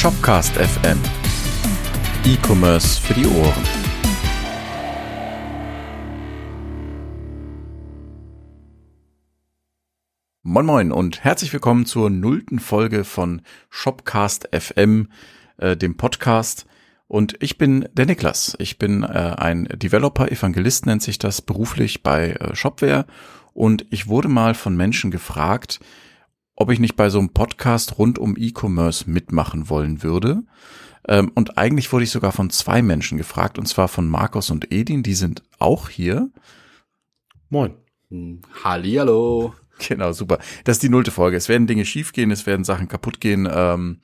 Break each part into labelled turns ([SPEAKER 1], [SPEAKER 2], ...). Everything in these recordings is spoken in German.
[SPEAKER 1] Shopcast FM. E-Commerce für die Ohren. Moin Moin und herzlich willkommen zur nullten Folge von Shopcast FM, äh, dem Podcast. Und ich bin der Niklas. Ich bin äh, ein Developer, Evangelist nennt sich das beruflich bei äh, Shopware. Und ich wurde mal von Menschen gefragt, ob ich nicht bei so einem Podcast rund um E-Commerce mitmachen wollen würde. Ähm, und eigentlich wurde ich sogar von zwei Menschen gefragt, und zwar von Markus und Edin, die sind auch hier.
[SPEAKER 2] Moin.
[SPEAKER 3] Hallihallo.
[SPEAKER 1] Genau, super. Das ist die nullte Folge. Es werden Dinge schiefgehen, es werden Sachen kaputt gehen, ähm,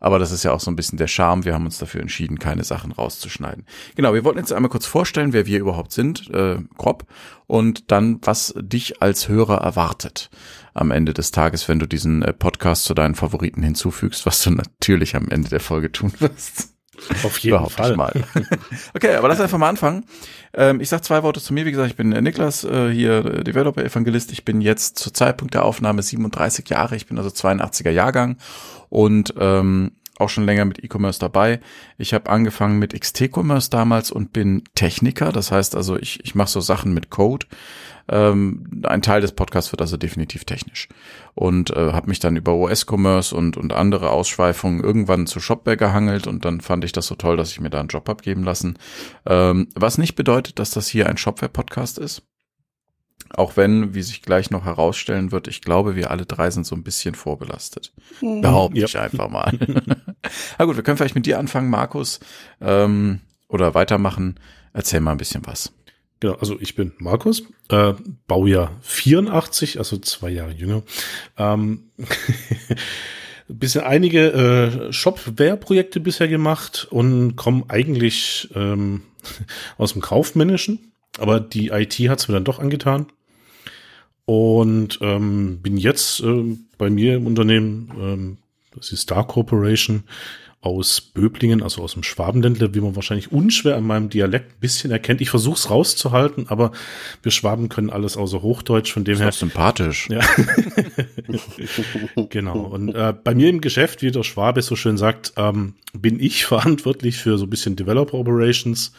[SPEAKER 1] aber das ist ja auch so ein bisschen der Charme. Wir haben uns dafür entschieden, keine Sachen rauszuschneiden. Genau, wir wollten jetzt einmal kurz vorstellen, wer wir überhaupt sind, äh, grob, und dann, was dich als Hörer erwartet am Ende des Tages, wenn du diesen äh, Podcast zu deinen Favoriten hinzufügst, was du natürlich am Ende der Folge tun wirst.
[SPEAKER 2] Auf jeden Fall.
[SPEAKER 1] Mal. okay, aber lass einfach mal anfangen. Ähm, ich sag zwei Worte zu mir. Wie gesagt, ich bin äh, Niklas, äh, hier äh, Developer Evangelist. Ich bin jetzt zur Zeitpunkt der Aufnahme 37 Jahre. Ich bin also 82er Jahrgang und ähm, auch schon länger mit E-Commerce dabei. Ich habe angefangen mit XT-Commerce damals und bin Techniker. Das heißt also, ich, ich mache so Sachen mit Code. Ähm, ein Teil des Podcasts wird also definitiv technisch. Und äh, habe mich dann über OS-Commerce und, und andere Ausschweifungen irgendwann zu Shopware gehangelt und dann fand ich das so toll, dass ich mir da einen Job abgeben lassen. Ähm, was nicht bedeutet, dass das hier ein Shopware-Podcast ist. Auch wenn, wie sich gleich noch herausstellen wird, ich glaube, wir alle drei sind so ein bisschen vorbelastet. Mhm. Behaupte ich einfach mal. Na gut, wir können vielleicht mit dir anfangen, Markus, ähm, oder weitermachen. Erzähl mal ein bisschen was.
[SPEAKER 2] Genau, also ich bin Markus, äh, Baujahr 84, also zwei Jahre jünger. Ähm, bisschen einige äh, Shopware-Projekte bisher gemacht und komme eigentlich ähm, aus dem Kaufmännischen, aber die IT hat es mir dann doch angetan. Und ähm, bin jetzt äh, bei mir im Unternehmen, ähm, das ist Star Corporation, aus Böblingen, also aus dem Schwabenländler, wie man wahrscheinlich unschwer an meinem Dialekt ein bisschen erkennt. Ich versuche es rauszuhalten, aber wir Schwaben können alles außer Hochdeutsch, von dem
[SPEAKER 1] das
[SPEAKER 2] her.
[SPEAKER 1] sympathisch.
[SPEAKER 2] Ja. genau. Und äh, bei mir im Geschäft, wie der Schwabe so schön sagt, ähm, bin ich verantwortlich für so ein bisschen Developer Operations.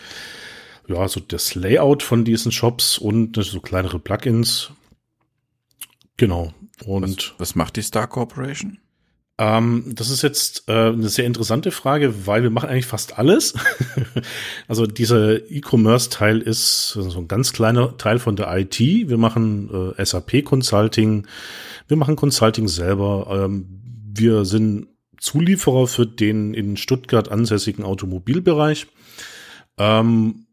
[SPEAKER 2] Ja, so das Layout von diesen Shops und so kleinere Plugins. Genau. Und
[SPEAKER 1] was, was macht die Star Corporation?
[SPEAKER 2] Ähm, das ist jetzt äh, eine sehr interessante Frage, weil wir machen eigentlich fast alles. also dieser E-Commerce-Teil ist so ein ganz kleiner Teil von der IT. Wir machen äh, SAP-Consulting, wir machen Consulting selber. Ähm, wir sind Zulieferer für den in Stuttgart ansässigen Automobilbereich. Ähm,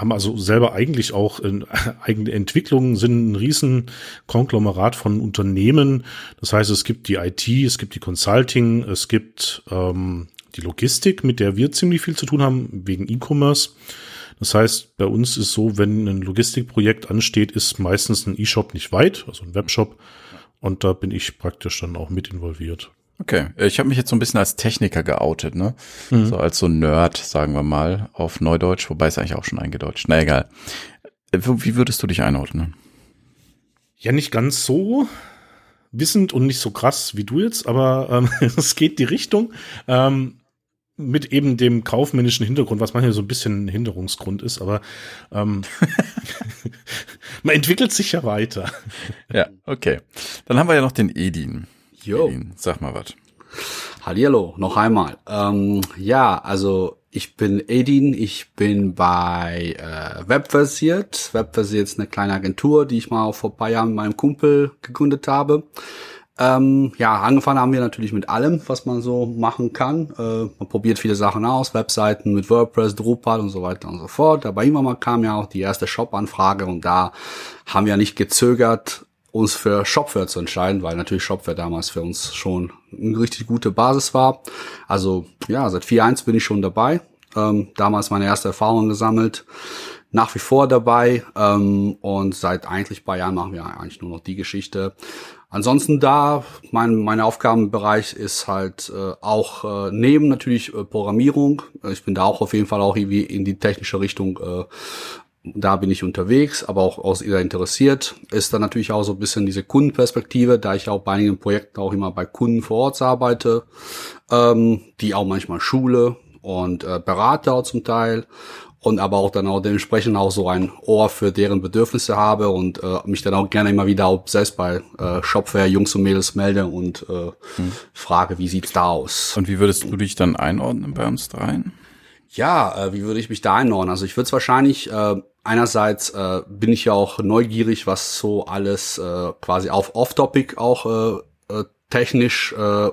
[SPEAKER 2] haben also selber eigentlich auch äh, eigene Entwicklungen, sind ein riesen Konglomerat von Unternehmen. Das heißt, es gibt die IT, es gibt die Consulting, es gibt ähm, die Logistik, mit der wir ziemlich viel zu tun haben, wegen E-Commerce. Das heißt, bei uns ist so, wenn ein Logistikprojekt ansteht, ist meistens ein E-Shop nicht weit, also ein Webshop. Und da bin ich praktisch dann auch mit involviert.
[SPEAKER 1] Okay, ich habe mich jetzt so ein bisschen als Techniker geoutet, ne? Mhm. So als so Nerd, sagen wir mal, auf Neudeutsch, wobei es eigentlich auch schon eingedeutscht. Na egal. Wie würdest du dich einordnen?
[SPEAKER 2] Ja, nicht ganz so wissend und nicht so krass wie du jetzt, aber ähm, es geht die Richtung. Ähm, mit eben dem kaufmännischen Hintergrund, was manchmal so ein bisschen ein Hinderungsgrund ist, aber ähm, man entwickelt sich ja weiter.
[SPEAKER 1] Ja, okay. Dann haben wir ja noch den Edin. Jo. Sag mal was.
[SPEAKER 3] Hallihallo, noch einmal. Ähm, ja, also ich bin Edin, ich bin bei äh, Webversiert. Webversiert ist eine kleine Agentur, die ich mal vor ein paar Jahren mit meinem Kumpel gegründet habe. Ähm, ja, angefangen haben wir natürlich mit allem, was man so machen kann. Äh, man probiert viele Sachen aus, Webseiten mit WordPress, Drupal und so weiter und so fort. Aber irgendwann mal kam ja auch die erste Shop-Anfrage und da haben wir nicht gezögert, uns für Shopware zu entscheiden, weil natürlich Shopware damals für uns schon eine richtig gute Basis war. Also ja, seit 4.1 bin ich schon dabei. Ähm, damals meine erste Erfahrung gesammelt. Nach wie vor dabei ähm, und seit eigentlich paar Jahren machen wir eigentlich nur noch die Geschichte. Ansonsten da, mein mein Aufgabenbereich ist halt äh, auch äh, neben natürlich äh, Programmierung. Ich bin da auch auf jeden Fall auch irgendwie in die technische Richtung äh, da bin ich unterwegs, aber auch aus ihr interessiert. Ist dann natürlich auch so ein bisschen diese Kundenperspektive, da ich auch bei einigen Projekten auch immer bei Kunden vor Ort arbeite, ähm, die auch manchmal Schule und äh, berate auch zum Teil und aber auch dann auch dementsprechend auch so ein Ohr für deren Bedürfnisse habe und äh, mich dann auch gerne immer wieder auch selbst bei äh, Shopware Jungs und Mädels melde und äh, hm. frage, wie sieht's da aus?
[SPEAKER 1] Und wie würdest du dich dann einordnen bei uns dreien?
[SPEAKER 3] Ja, äh, wie würde ich mich da einordnen? Also ich würde es wahrscheinlich äh, einerseits äh, bin ich ja auch neugierig, was so alles äh, quasi auf Off-Topic auch äh, äh, technisch äh,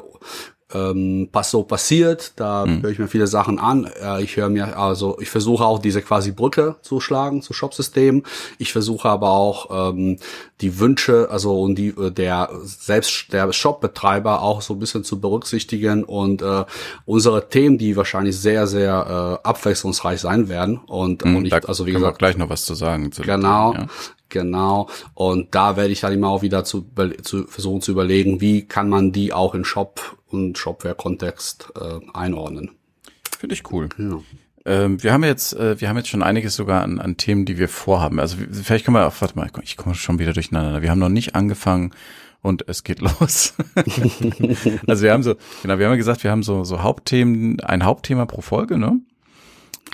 [SPEAKER 3] ähm, was so passiert. Da mhm. höre ich mir viele Sachen an. Äh, ich höre mir, also ich versuche auch diese quasi Brücke zu schlagen zu Shopsystemen. Ich versuche aber auch ähm, die Wünsche, also und die äh, der selbst der Shopbetreiber auch so ein bisschen zu berücksichtigen und äh, unsere Themen, die wahrscheinlich sehr sehr äh, abwechslungsreich sein werden. Und,
[SPEAKER 1] mhm, und ich, also wie gesagt, gleich noch was zu sagen.
[SPEAKER 3] Genau. Themen, ja. Genau. Und da werde ich dann immer auch wieder zu, zu versuchen zu überlegen, wie kann man die auch in Shop und Shopware-Kontext äh, einordnen.
[SPEAKER 1] Finde ich cool. Ja. Ähm, wir haben jetzt, äh, wir haben jetzt schon einiges sogar an, an Themen, die wir vorhaben. Also vielleicht können wir, auch, warte mal, ich komme schon wieder durcheinander. Wir haben noch nicht angefangen und es geht los. also wir haben so, genau, wir haben ja gesagt, wir haben so, so Hauptthemen, ein Hauptthema pro Folge, ne?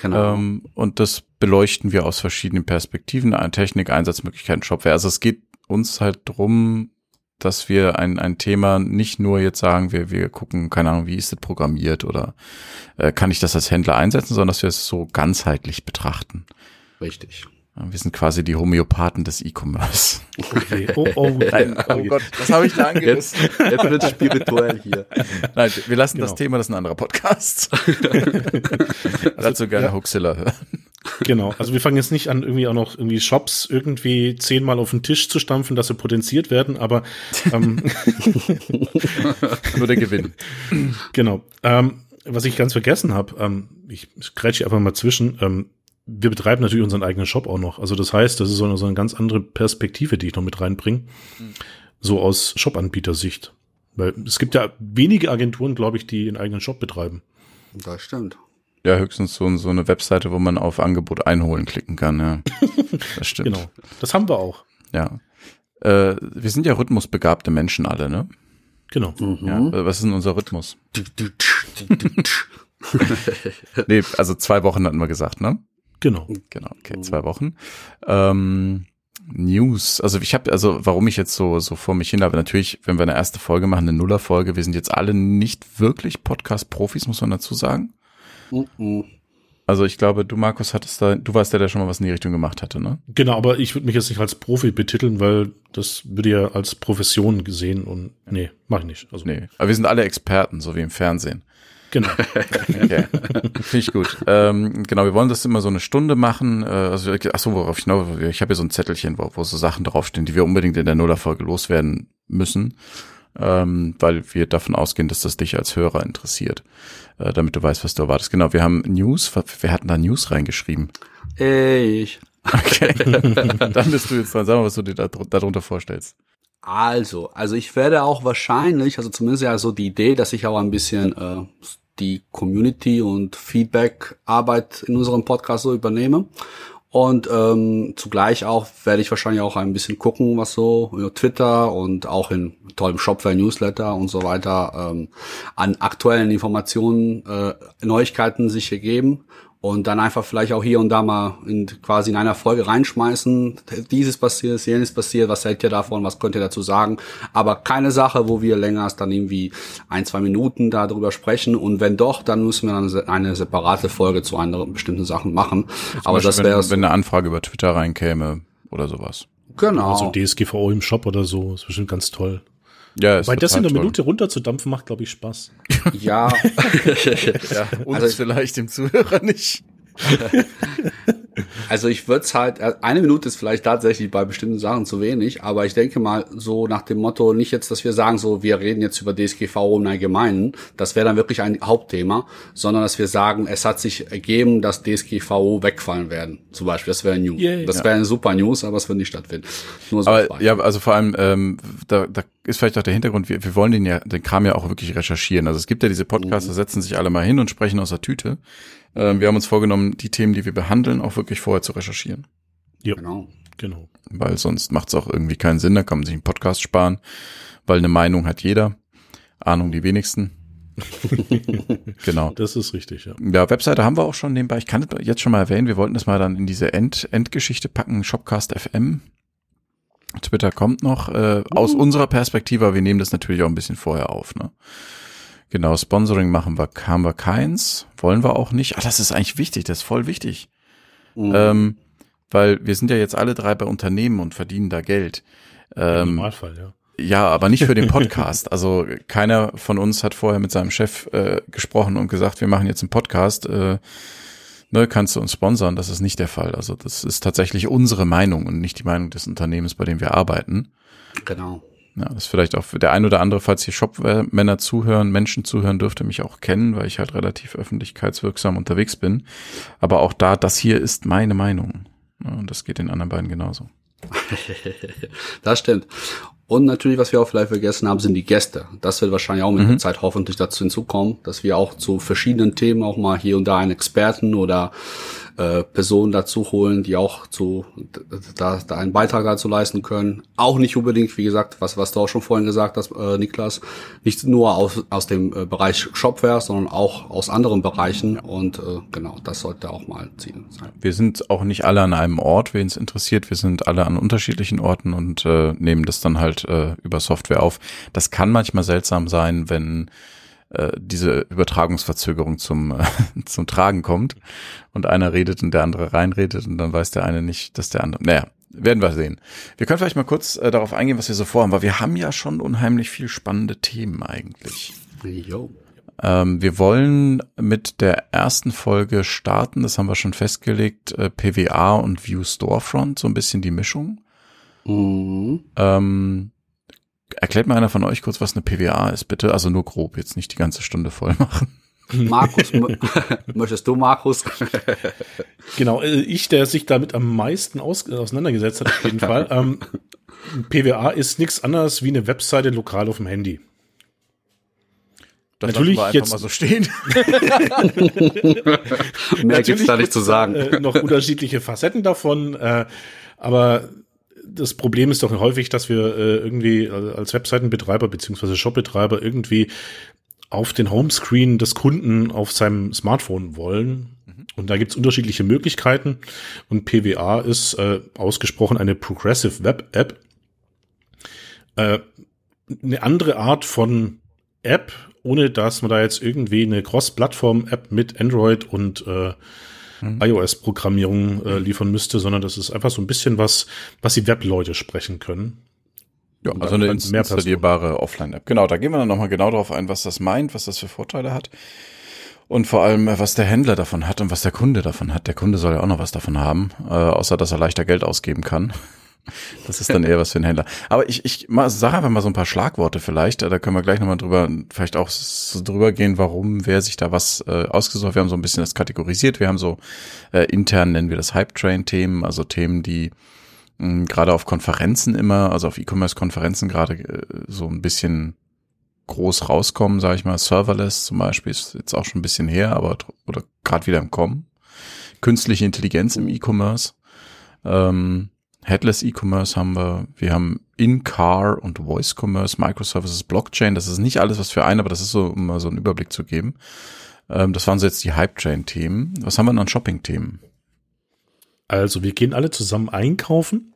[SPEAKER 1] Genau. Ähm, und das beleuchten wir aus verschiedenen Perspektiven, Technik, Einsatzmöglichkeiten, Shopware. Also es geht uns halt drum, dass wir ein, ein Thema nicht nur jetzt sagen, wir, wir gucken, keine Ahnung, wie ist das programmiert oder äh, kann ich das als Händler einsetzen, sondern dass wir es so ganzheitlich betrachten.
[SPEAKER 3] Richtig.
[SPEAKER 1] Wir sind quasi die Homöopathen des E-Commerce.
[SPEAKER 2] Okay. Oh, oh,
[SPEAKER 1] Nein, oh Gott, was habe ich da angerissen?
[SPEAKER 3] Jetzt, jetzt wird spirituell hier.
[SPEAKER 1] Nein, wir lassen genau. das Thema, das ist ein anderer Podcast. also, Dazu gerne ja. Hoaxilla hören.
[SPEAKER 2] Genau, also wir fangen jetzt nicht an, irgendwie auch noch irgendwie Shops irgendwie zehnmal auf den Tisch zu stampfen, dass sie potenziert werden, aber ähm,
[SPEAKER 1] nur der Gewinn.
[SPEAKER 2] Genau. Ähm, was ich ganz vergessen habe, ähm, ich grätsche einfach mal zwischen, ähm, wir betreiben natürlich unseren eigenen Shop auch noch. Also das heißt, das ist so eine, so eine ganz andere Perspektive, die ich noch mit reinbringe. Mhm. So aus Shop-Anbietersicht. Weil es gibt ja wenige Agenturen, glaube ich, die einen eigenen Shop betreiben.
[SPEAKER 3] Das stimmt.
[SPEAKER 1] Ja, höchstens so, so eine Webseite, wo man auf Angebot einholen klicken kann, ja.
[SPEAKER 2] Das stimmt. genau. Das haben wir auch.
[SPEAKER 1] Ja. Äh, wir sind ja rhythmusbegabte Menschen alle, ne?
[SPEAKER 2] Genau.
[SPEAKER 1] Mhm. Ja, was ist denn unser Rhythmus? nee, also zwei Wochen hatten wir gesagt, ne?
[SPEAKER 2] Genau.
[SPEAKER 1] Genau, okay, zwei Wochen. Ähm, News, also ich habe, also warum ich jetzt so so vor mich hin habe, natürlich, wenn wir eine erste Folge machen, eine Nuller-Folge, wir sind jetzt alle nicht wirklich Podcast-Profis, muss man dazu sagen. Uh -uh. Also ich glaube, du Markus hattest da, du warst der, der schon mal was in die Richtung gemacht hatte, ne?
[SPEAKER 2] Genau, aber ich würde mich jetzt nicht als Profi betiteln, weil das würde ja als Profession gesehen und nee, mach ich nicht.
[SPEAKER 1] Also nee, aber wir sind alle Experten, so wie im Fernsehen.
[SPEAKER 2] Genau.
[SPEAKER 1] okay. Finde ich gut. Ähm, genau, wir wollen das immer so eine Stunde machen. Äh, also, ach so, worauf ich noch, ich habe hier so ein Zettelchen, wo, wo so Sachen draufstehen, die wir unbedingt in der Nullerfolge loswerden müssen, ähm, weil wir davon ausgehen, dass das dich als Hörer interessiert, äh, damit du weißt, was du erwartest. Genau, wir haben News, wer hat da News reingeschrieben?
[SPEAKER 3] Ich.
[SPEAKER 1] Okay, dann bist du jetzt dran. Sag mal, was du dir da, darunter vorstellst.
[SPEAKER 3] Also, also ich werde auch wahrscheinlich, also zumindest ja so die Idee, dass ich auch ein bisschen äh, die Community und Feedback-Arbeit in unserem Podcast so übernehme. Und ähm, zugleich auch werde ich wahrscheinlich auch ein bisschen gucken, was so über Twitter und auch in tollem Shopware-Newsletter und so weiter ähm, an aktuellen Informationen, äh, Neuigkeiten sich ergeben und dann einfach vielleicht auch hier und da mal in, quasi in einer Folge reinschmeißen. Dieses passiert, jenes passiert, was hält ihr davon, was könnt ihr dazu sagen? Aber keine Sache, wo wir länger als dann irgendwie ein, zwei Minuten darüber sprechen. Und wenn doch, dann müssen wir dann eine separate Folge zu anderen bestimmten Sachen machen.
[SPEAKER 1] Zum Aber Beispiel, das wäre wenn, wenn eine Anfrage über Twitter reinkäme oder sowas.
[SPEAKER 2] Genau. Also DSGVO im Shop oder so, ist bestimmt ganz toll.
[SPEAKER 1] Ja,
[SPEAKER 2] Weil das in einer Minute runterzudampfen macht, glaube ich, Spaß.
[SPEAKER 3] Ja.
[SPEAKER 1] ja uns also vielleicht dem Zuhörer nicht.
[SPEAKER 3] also ich würde es halt, äh, eine Minute ist vielleicht tatsächlich bei bestimmten Sachen zu wenig, aber ich denke mal so nach dem Motto, nicht jetzt, dass wir sagen, so wir reden jetzt über DSGVO im Allgemeinen, das wäre dann wirklich ein Hauptthema, sondern dass wir sagen, es hat sich ergeben, dass DSGVO wegfallen werden, zum Beispiel, das wäre ein News. Yeah, das wäre eine super News, aber es wird nicht stattfinden.
[SPEAKER 1] Nur so aber, ja, also vor allem, ähm, da, da ist vielleicht auch der Hintergrund, wir, wir wollen den ja, den Kram ja auch wirklich recherchieren. Also es gibt ja diese Podcasts, mhm. da setzen sich alle mal hin und sprechen aus der Tüte. Ähm, wir haben uns vorgenommen, die Themen, die wir behandeln, auch wirklich vorher zu recherchieren.
[SPEAKER 2] Ja, genau. genau.
[SPEAKER 1] Weil sonst macht es auch irgendwie keinen Sinn, da kann man sich einen Podcast sparen, weil eine Meinung hat jeder, Ahnung die wenigsten. genau.
[SPEAKER 2] Das ist richtig, ja.
[SPEAKER 1] Ja, Webseite haben wir auch schon nebenbei. Ich kann das jetzt schon mal erwähnen, wir wollten das mal dann in diese End Endgeschichte packen, Shopcast FM. Twitter kommt noch. Äh, uh. Aus unserer Perspektive, wir nehmen das natürlich auch ein bisschen vorher auf. Ne? Genau, Sponsoring machen wir, haben wir keins, wollen wir auch nicht. Ah, das ist eigentlich wichtig, das ist voll wichtig. Mhm. Ähm, weil wir sind ja jetzt alle drei bei Unternehmen und verdienen da Geld.
[SPEAKER 2] Ähm, Im Normalfall, ja.
[SPEAKER 1] Ja, aber nicht für den Podcast. Also keiner von uns hat vorher mit seinem Chef äh, gesprochen und gesagt, wir machen jetzt einen Podcast. Äh, ne, kannst du uns sponsern? Das ist nicht der Fall. Also das ist tatsächlich unsere Meinung und nicht die Meinung des Unternehmens, bei dem wir arbeiten.
[SPEAKER 3] Genau.
[SPEAKER 1] Ja, das ist vielleicht auch der ein oder andere, falls hier Shopmänner zuhören, Menschen zuhören, dürfte mich auch kennen, weil ich halt relativ öffentlichkeitswirksam unterwegs bin. Aber auch da, das hier ist meine Meinung. Und das geht den anderen beiden genauso.
[SPEAKER 3] das stimmt. Und natürlich, was wir auch vielleicht vergessen haben, sind die Gäste. Das wird wahrscheinlich auch mit mhm. der Zeit hoffentlich dazu hinzukommen, dass wir auch zu verschiedenen Themen auch mal hier und da einen Experten oder äh, Personen dazu holen, die auch zu da, da einen Beitrag dazu leisten können. Auch nicht unbedingt, wie gesagt, was was du auch schon vorhin gesagt hast, äh, Niklas, nicht nur aus aus dem äh, Bereich Shopware, sondern auch aus anderen Bereichen. Und äh, genau, das sollte auch mal Ziel sein.
[SPEAKER 1] Wir sind auch nicht alle an einem Ort, wen es interessiert. Wir sind alle an unterschiedlichen Orten und äh, nehmen das dann halt äh, über Software auf. Das kann manchmal seltsam sein, wenn äh, diese Übertragungsverzögerung zum, äh, zum Tragen kommt und einer redet und der andere reinredet und dann weiß der eine nicht, dass der andere. Naja, werden wir sehen. Wir können vielleicht mal kurz äh, darauf eingehen, was wir so vorhaben, weil wir haben ja schon unheimlich viel spannende Themen eigentlich. Jo. Ähm, wir wollen mit der ersten Folge starten, das haben wir schon festgelegt, äh, PWA und View Storefront, so ein bisschen die Mischung. Mhm. Ähm, Erklärt mal einer von euch kurz, was eine PWA ist, bitte. Also nur grob, jetzt nicht die ganze Stunde voll machen.
[SPEAKER 3] Markus, möchtest du, Markus?
[SPEAKER 2] genau, äh, ich, der sich damit am meisten aus, auseinandergesetzt hat, auf jeden Fall. Ähm, PWA ist nichts anderes wie eine Webseite lokal auf dem Handy.
[SPEAKER 1] Das Natürlich wir jetzt mal so stehen.
[SPEAKER 3] Mehr gibt's da nicht zu sagen.
[SPEAKER 2] Äh, noch unterschiedliche Facetten davon, äh, aber das Problem ist doch häufig, dass wir äh, irgendwie als Webseitenbetreiber beziehungsweise Shopbetreiber irgendwie auf den Homescreen des Kunden auf seinem Smartphone wollen. Mhm. Und da gibt's unterschiedliche Möglichkeiten. Und PWA ist äh, ausgesprochen eine Progressive Web App. Äh, eine andere Art von App, ohne dass man da jetzt irgendwie eine Cross-Plattform-App mit Android und äh, mhm. iOS-Programmierung äh, liefern müsste, sondern das ist einfach so ein bisschen was, was die Web-Leute sprechen können.
[SPEAKER 1] Ja, also eine installierbare Offline-App. Genau, da gehen wir dann nochmal genau darauf ein, was das meint, was das für Vorteile hat. Und vor allem, was der Händler davon hat und was der Kunde davon hat. Der Kunde soll ja auch noch was davon haben, äh, außer dass er leichter Geld ausgeben kann. Das ist dann eher was für einen Händler. Aber ich, ich sage einfach mal so ein paar Schlagworte vielleicht. Da können wir gleich nochmal drüber, vielleicht auch so drüber gehen, warum, wer sich da was äh, ausgesucht. Wir haben so ein bisschen das kategorisiert. Wir haben so äh, intern nennen wir das Hype-Train-Themen, also Themen, die mh, gerade auf Konferenzen immer, also auf E-Commerce-Konferenzen gerade äh, so ein bisschen groß rauskommen, sage ich mal. Serverless zum Beispiel ist jetzt auch schon ein bisschen her, aber oder gerade wieder im Kommen. Künstliche Intelligenz im E-Commerce. Ähm, Headless E-Commerce haben wir, wir haben In-Car und Voice Commerce, Microservices, Blockchain. Das ist nicht alles was für einen, aber das ist so, um mal so einen Überblick zu geben. Ähm, das waren so jetzt die Hype-Train-Themen. Was haben wir denn an Shopping-Themen?
[SPEAKER 2] Also, wir gehen alle zusammen einkaufen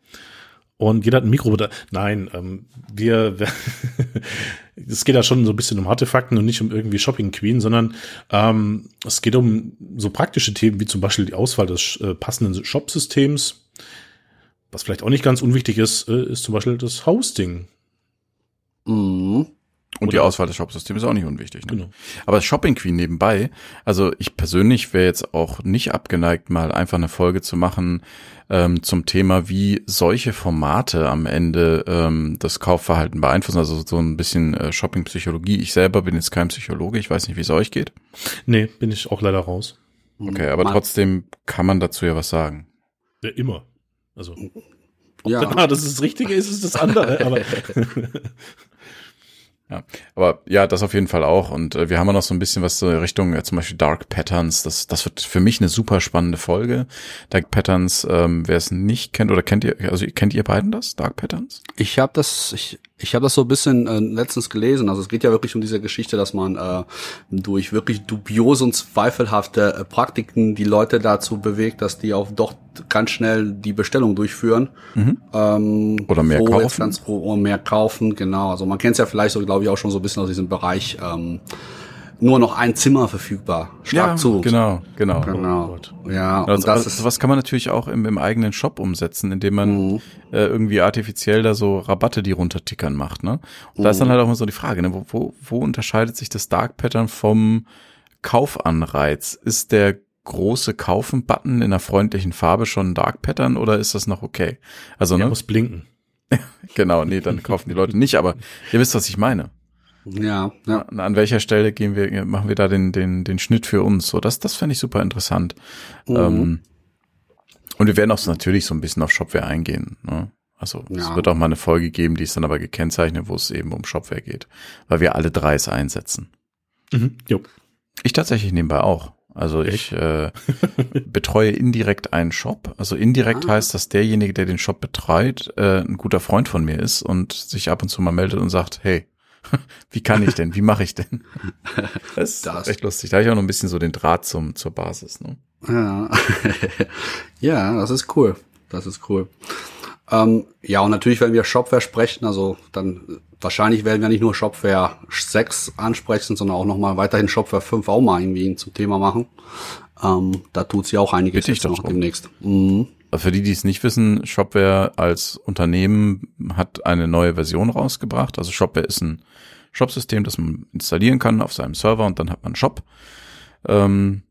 [SPEAKER 2] und jeder hat ein Mikro. Nein, ähm, wir, es geht da schon so ein bisschen um Artefakten und nicht um irgendwie Shopping Queen, sondern ähm, es geht um so praktische Themen wie zum Beispiel die Auswahl des äh, passenden Shop-Systems, was vielleicht auch nicht ganz unwichtig ist, äh, ist zum Beispiel das Hosting.
[SPEAKER 1] Mhm. Und Oder die Auswahl des Shopsystems ist auch nicht unwichtig. Ne? Genau. Aber Shopping Queen nebenbei, also ich persönlich wäre jetzt auch nicht abgeneigt, mal einfach eine Folge zu machen ähm, zum Thema, wie solche Formate am Ende ähm, das Kaufverhalten beeinflussen. Also so ein bisschen äh, Shopping-Psychologie. Ich selber bin jetzt kein Psychologe, ich weiß nicht, wie es euch geht.
[SPEAKER 2] Nee, bin ich auch leider raus.
[SPEAKER 1] Okay, aber man trotzdem kann man dazu ja was sagen.
[SPEAKER 2] Ja, immer. Also, ob ja. danach das ist das Richtige ist, ist das andere. aber
[SPEAKER 1] Ja, aber ja, das auf jeden Fall auch. Und äh, wir haben ja noch so ein bisschen was so Richtung äh, zum Beispiel Dark Patterns. Das, das wird für mich eine super spannende Folge. Dark Patterns, ähm, wer es nicht kennt oder kennt ihr, also kennt ihr beiden das, Dark Patterns?
[SPEAKER 3] Ich habe das, ich, ich habe das so ein bisschen äh, letztens gelesen. Also es geht ja wirklich um diese Geschichte, dass man äh, durch wirklich dubiose und zweifelhafte äh, Praktiken die Leute dazu bewegt, dass die auch doch ganz schnell die Bestellung durchführen.
[SPEAKER 1] Mhm.
[SPEAKER 3] Ähm,
[SPEAKER 1] Oder mehr kaufen.
[SPEAKER 3] Ganz, oder mehr kaufen, genau. Also man kennt es ja vielleicht so, glaube ich, auch schon so ein bisschen aus diesem Bereich. Ähm, nur noch ein Zimmer verfügbar. Schlag zu.
[SPEAKER 1] genau, genau.
[SPEAKER 3] Genau.
[SPEAKER 2] Gott.
[SPEAKER 3] Ja, und
[SPEAKER 1] Also,
[SPEAKER 3] das
[SPEAKER 1] also,
[SPEAKER 3] ist
[SPEAKER 1] sowas kann man natürlich auch im, im eigenen Shop umsetzen, indem man
[SPEAKER 3] Mhm.
[SPEAKER 1] äh, irgendwie artifiziell da so Rabatte, die runtertickern macht. Ne? Und da ist
[SPEAKER 3] Mhm.
[SPEAKER 1] dann halt auch immer so die Frage, ne? wo, wo, wo unterscheidet sich das Dark Pattern vom Kaufanreiz? Ist der große Kaufen-Button in einer freundlichen Farbe schon ein Dark Pattern oder ist das noch okay? Also,
[SPEAKER 2] Der
[SPEAKER 1] ne?
[SPEAKER 2] muss blinken.
[SPEAKER 1] Genau, nee, dann kaufen die Leute nicht, aber ihr wisst, was ich meine.
[SPEAKER 3] ja, ja.
[SPEAKER 1] An an welcher Stelle gehen wir, machen wir da den, den, den Schnitt für uns? So, das, das fände ich super interessant.
[SPEAKER 3] Mhm.
[SPEAKER 1] Ähm, und wir werden auch so natürlich so ein bisschen auf Shopware eingehen. Ne? Also es
[SPEAKER 3] Ja.
[SPEAKER 1] wird auch mal eine Folge geben, die ist dann aber gekennzeichnet, wo es eben um Shopware geht, weil wir alle drei es einsetzen.
[SPEAKER 2] Mhm. Jo.
[SPEAKER 1] Ich tatsächlich nebenbei auch. Also ich äh, betreue indirekt einen Shop. Also indirekt
[SPEAKER 3] Ah.
[SPEAKER 1] heißt, dass derjenige, der den Shop betreut, äh, ein guter Freund von mir ist und sich ab und zu mal meldet und sagt, hey, wie kann ich denn? Wie mache ich denn? Das ist
[SPEAKER 3] Das.
[SPEAKER 1] echt lustig. Da habe ich auch noch ein bisschen so den Draht zum, zur Basis. Ne?
[SPEAKER 3] Ja. ja, das ist cool. Das ist cool. Ähm, ja, und natürlich, wenn wir Shopware sprechen, also dann wahrscheinlich werden wir nicht nur Shopware 6 ansprechen, sondern auch nochmal weiterhin Shopware 5 auch mal irgendwie zum Thema machen. Ähm, da tut sie auch einiges
[SPEAKER 1] Bitte ich
[SPEAKER 3] jetzt noch
[SPEAKER 1] drum.
[SPEAKER 3] demnächst. Mhm.
[SPEAKER 1] Also Für die, die es nicht wissen, Shopware als Unternehmen hat eine neue Version rausgebracht. Also Shopware ist ein Shopsystem, das man installieren kann auf seinem Server und dann hat man einen Shop. Ähm,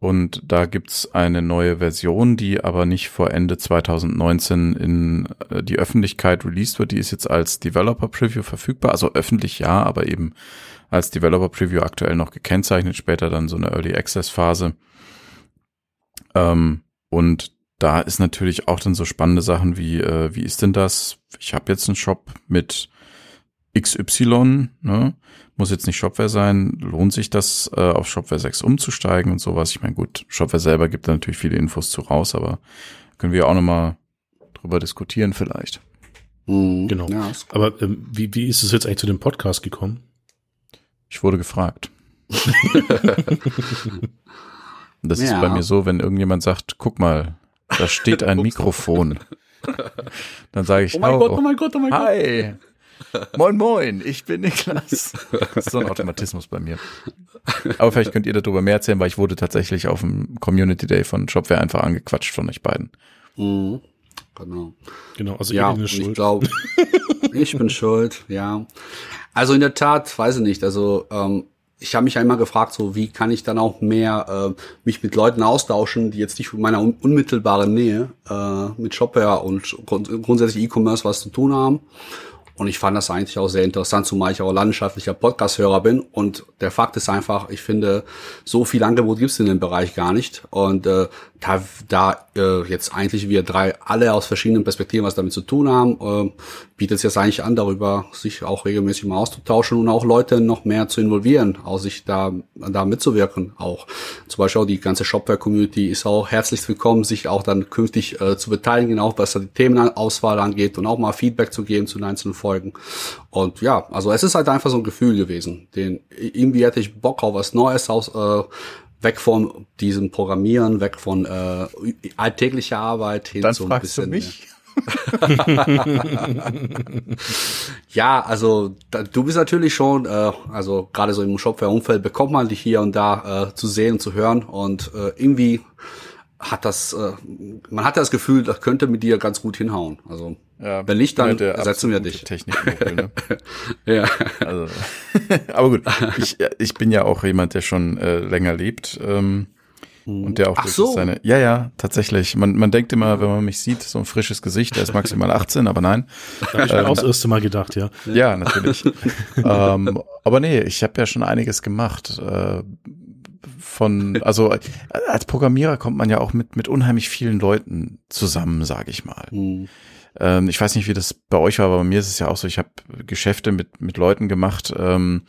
[SPEAKER 1] und da gibt's eine neue Version, die aber nicht vor Ende 2019 in äh, die Öffentlichkeit released wird. Die ist jetzt als Developer Preview verfügbar. Also öffentlich ja, aber eben als Developer Preview aktuell noch gekennzeichnet. Später dann so eine Early Access Phase. Ähm, und da ist natürlich auch dann so spannende Sachen wie, äh, wie ist denn das? Ich habe jetzt einen Shop mit XY, ne? muss jetzt nicht Shopware sein, lohnt sich das, äh, auf Shopware 6 umzusteigen und sowas? Ich meine, gut, Shopware selber gibt da natürlich viele Infos zu raus, aber können wir auch nochmal drüber diskutieren vielleicht.
[SPEAKER 3] Mhm.
[SPEAKER 2] Genau.
[SPEAKER 3] Ja, ist
[SPEAKER 2] Aber ähm, wie, wie ist es jetzt eigentlich zu dem Podcast gekommen?
[SPEAKER 1] Ich wurde gefragt. Das ist
[SPEAKER 3] Ja.
[SPEAKER 1] bei mir so, wenn irgendjemand sagt, guck mal, da steht ein Mikrofon. Dann sage ich,
[SPEAKER 3] Oh mein Gott, oh mein Gott, oh mein Gott.
[SPEAKER 1] Moin, moin, ich bin Niklas. Das ist so ein Automatismus bei mir. Aber vielleicht könnt ihr darüber mehr erzählen, weil ich wurde tatsächlich auf dem Community Day von Shopware einfach angequatscht von euch beiden.
[SPEAKER 3] Mhm. Genau.
[SPEAKER 2] Genau, also
[SPEAKER 3] Ja, ich
[SPEAKER 2] schuld.
[SPEAKER 3] glaube, ich bin schuld, ja. Also in der Tat, weiß ich nicht, also ähm, ich habe mich ja immer gefragt, so wie kann ich dann auch mehr äh, mich mit Leuten austauschen, die jetzt nicht in meiner un unmittelbaren Nähe äh, mit Shopware und grund grundsätzlich E-Commerce was zu tun haben. Und ich fand das eigentlich auch sehr interessant, zumal ich auch leidenschaftlicher Podcast-Hörer bin. Und der Fakt ist einfach, ich finde, so viel Angebot gibt es in dem Bereich gar nicht. Und äh, da, da äh, jetzt eigentlich wir drei alle aus verschiedenen Perspektiven was damit zu tun haben, äh, bietet es jetzt eigentlich an, darüber sich auch regelmäßig mal auszutauschen und auch Leute noch mehr zu involvieren, auch sich da, da mitzuwirken auch. Zum Beispiel auch die ganze Shopware-Community ist auch herzlich willkommen, sich auch dann künftig äh, zu beteiligen, auch was da die Themenauswahl angeht und auch mal Feedback zu geben zu den einzelnen Folgen. Und ja, also es ist halt einfach so ein Gefühl gewesen, den irgendwie hätte ich Bock auf was Neues aus, äh, weg von diesem Programmieren, weg von äh, alltäglicher Arbeit hin
[SPEAKER 1] Dann
[SPEAKER 3] zu ein
[SPEAKER 1] fragst du
[SPEAKER 3] bisschen
[SPEAKER 1] mich.
[SPEAKER 3] ja, also da, du bist natürlich schon, äh, also gerade so im Shopware-Umfeld bekommt man dich hier und da äh, zu sehen und zu hören und äh, irgendwie hat das, äh, man hat das Gefühl, das könnte mit dir ganz gut hinhauen. Also
[SPEAKER 1] Ja,
[SPEAKER 3] wenn nicht, dann ersetzen wir dich.
[SPEAKER 1] Technikvogel, ne?
[SPEAKER 3] Ja.
[SPEAKER 1] Also, aber gut, ich, ich bin ja auch jemand, der schon äh, länger lebt ähm, und der auch
[SPEAKER 3] Ach so.
[SPEAKER 1] seine. Ja, ja, tatsächlich. Man, man denkt immer, wenn man mich sieht, so ein frisches Gesicht, der ist maximal 18, aber nein.
[SPEAKER 2] Da hab ich mir auch das erste Mal gedacht, ja.
[SPEAKER 1] Ja, natürlich. ähm, aber nee, ich habe ja schon einiges gemacht. Äh, von, also als Programmierer kommt man ja auch mit mit unheimlich vielen Leuten zusammen, sage ich mal.
[SPEAKER 3] Hm.
[SPEAKER 1] Ähm, ich weiß nicht, wie das bei euch war, aber bei mir ist es ja auch so, ich habe Geschäfte mit, mit Leuten gemacht, ähm,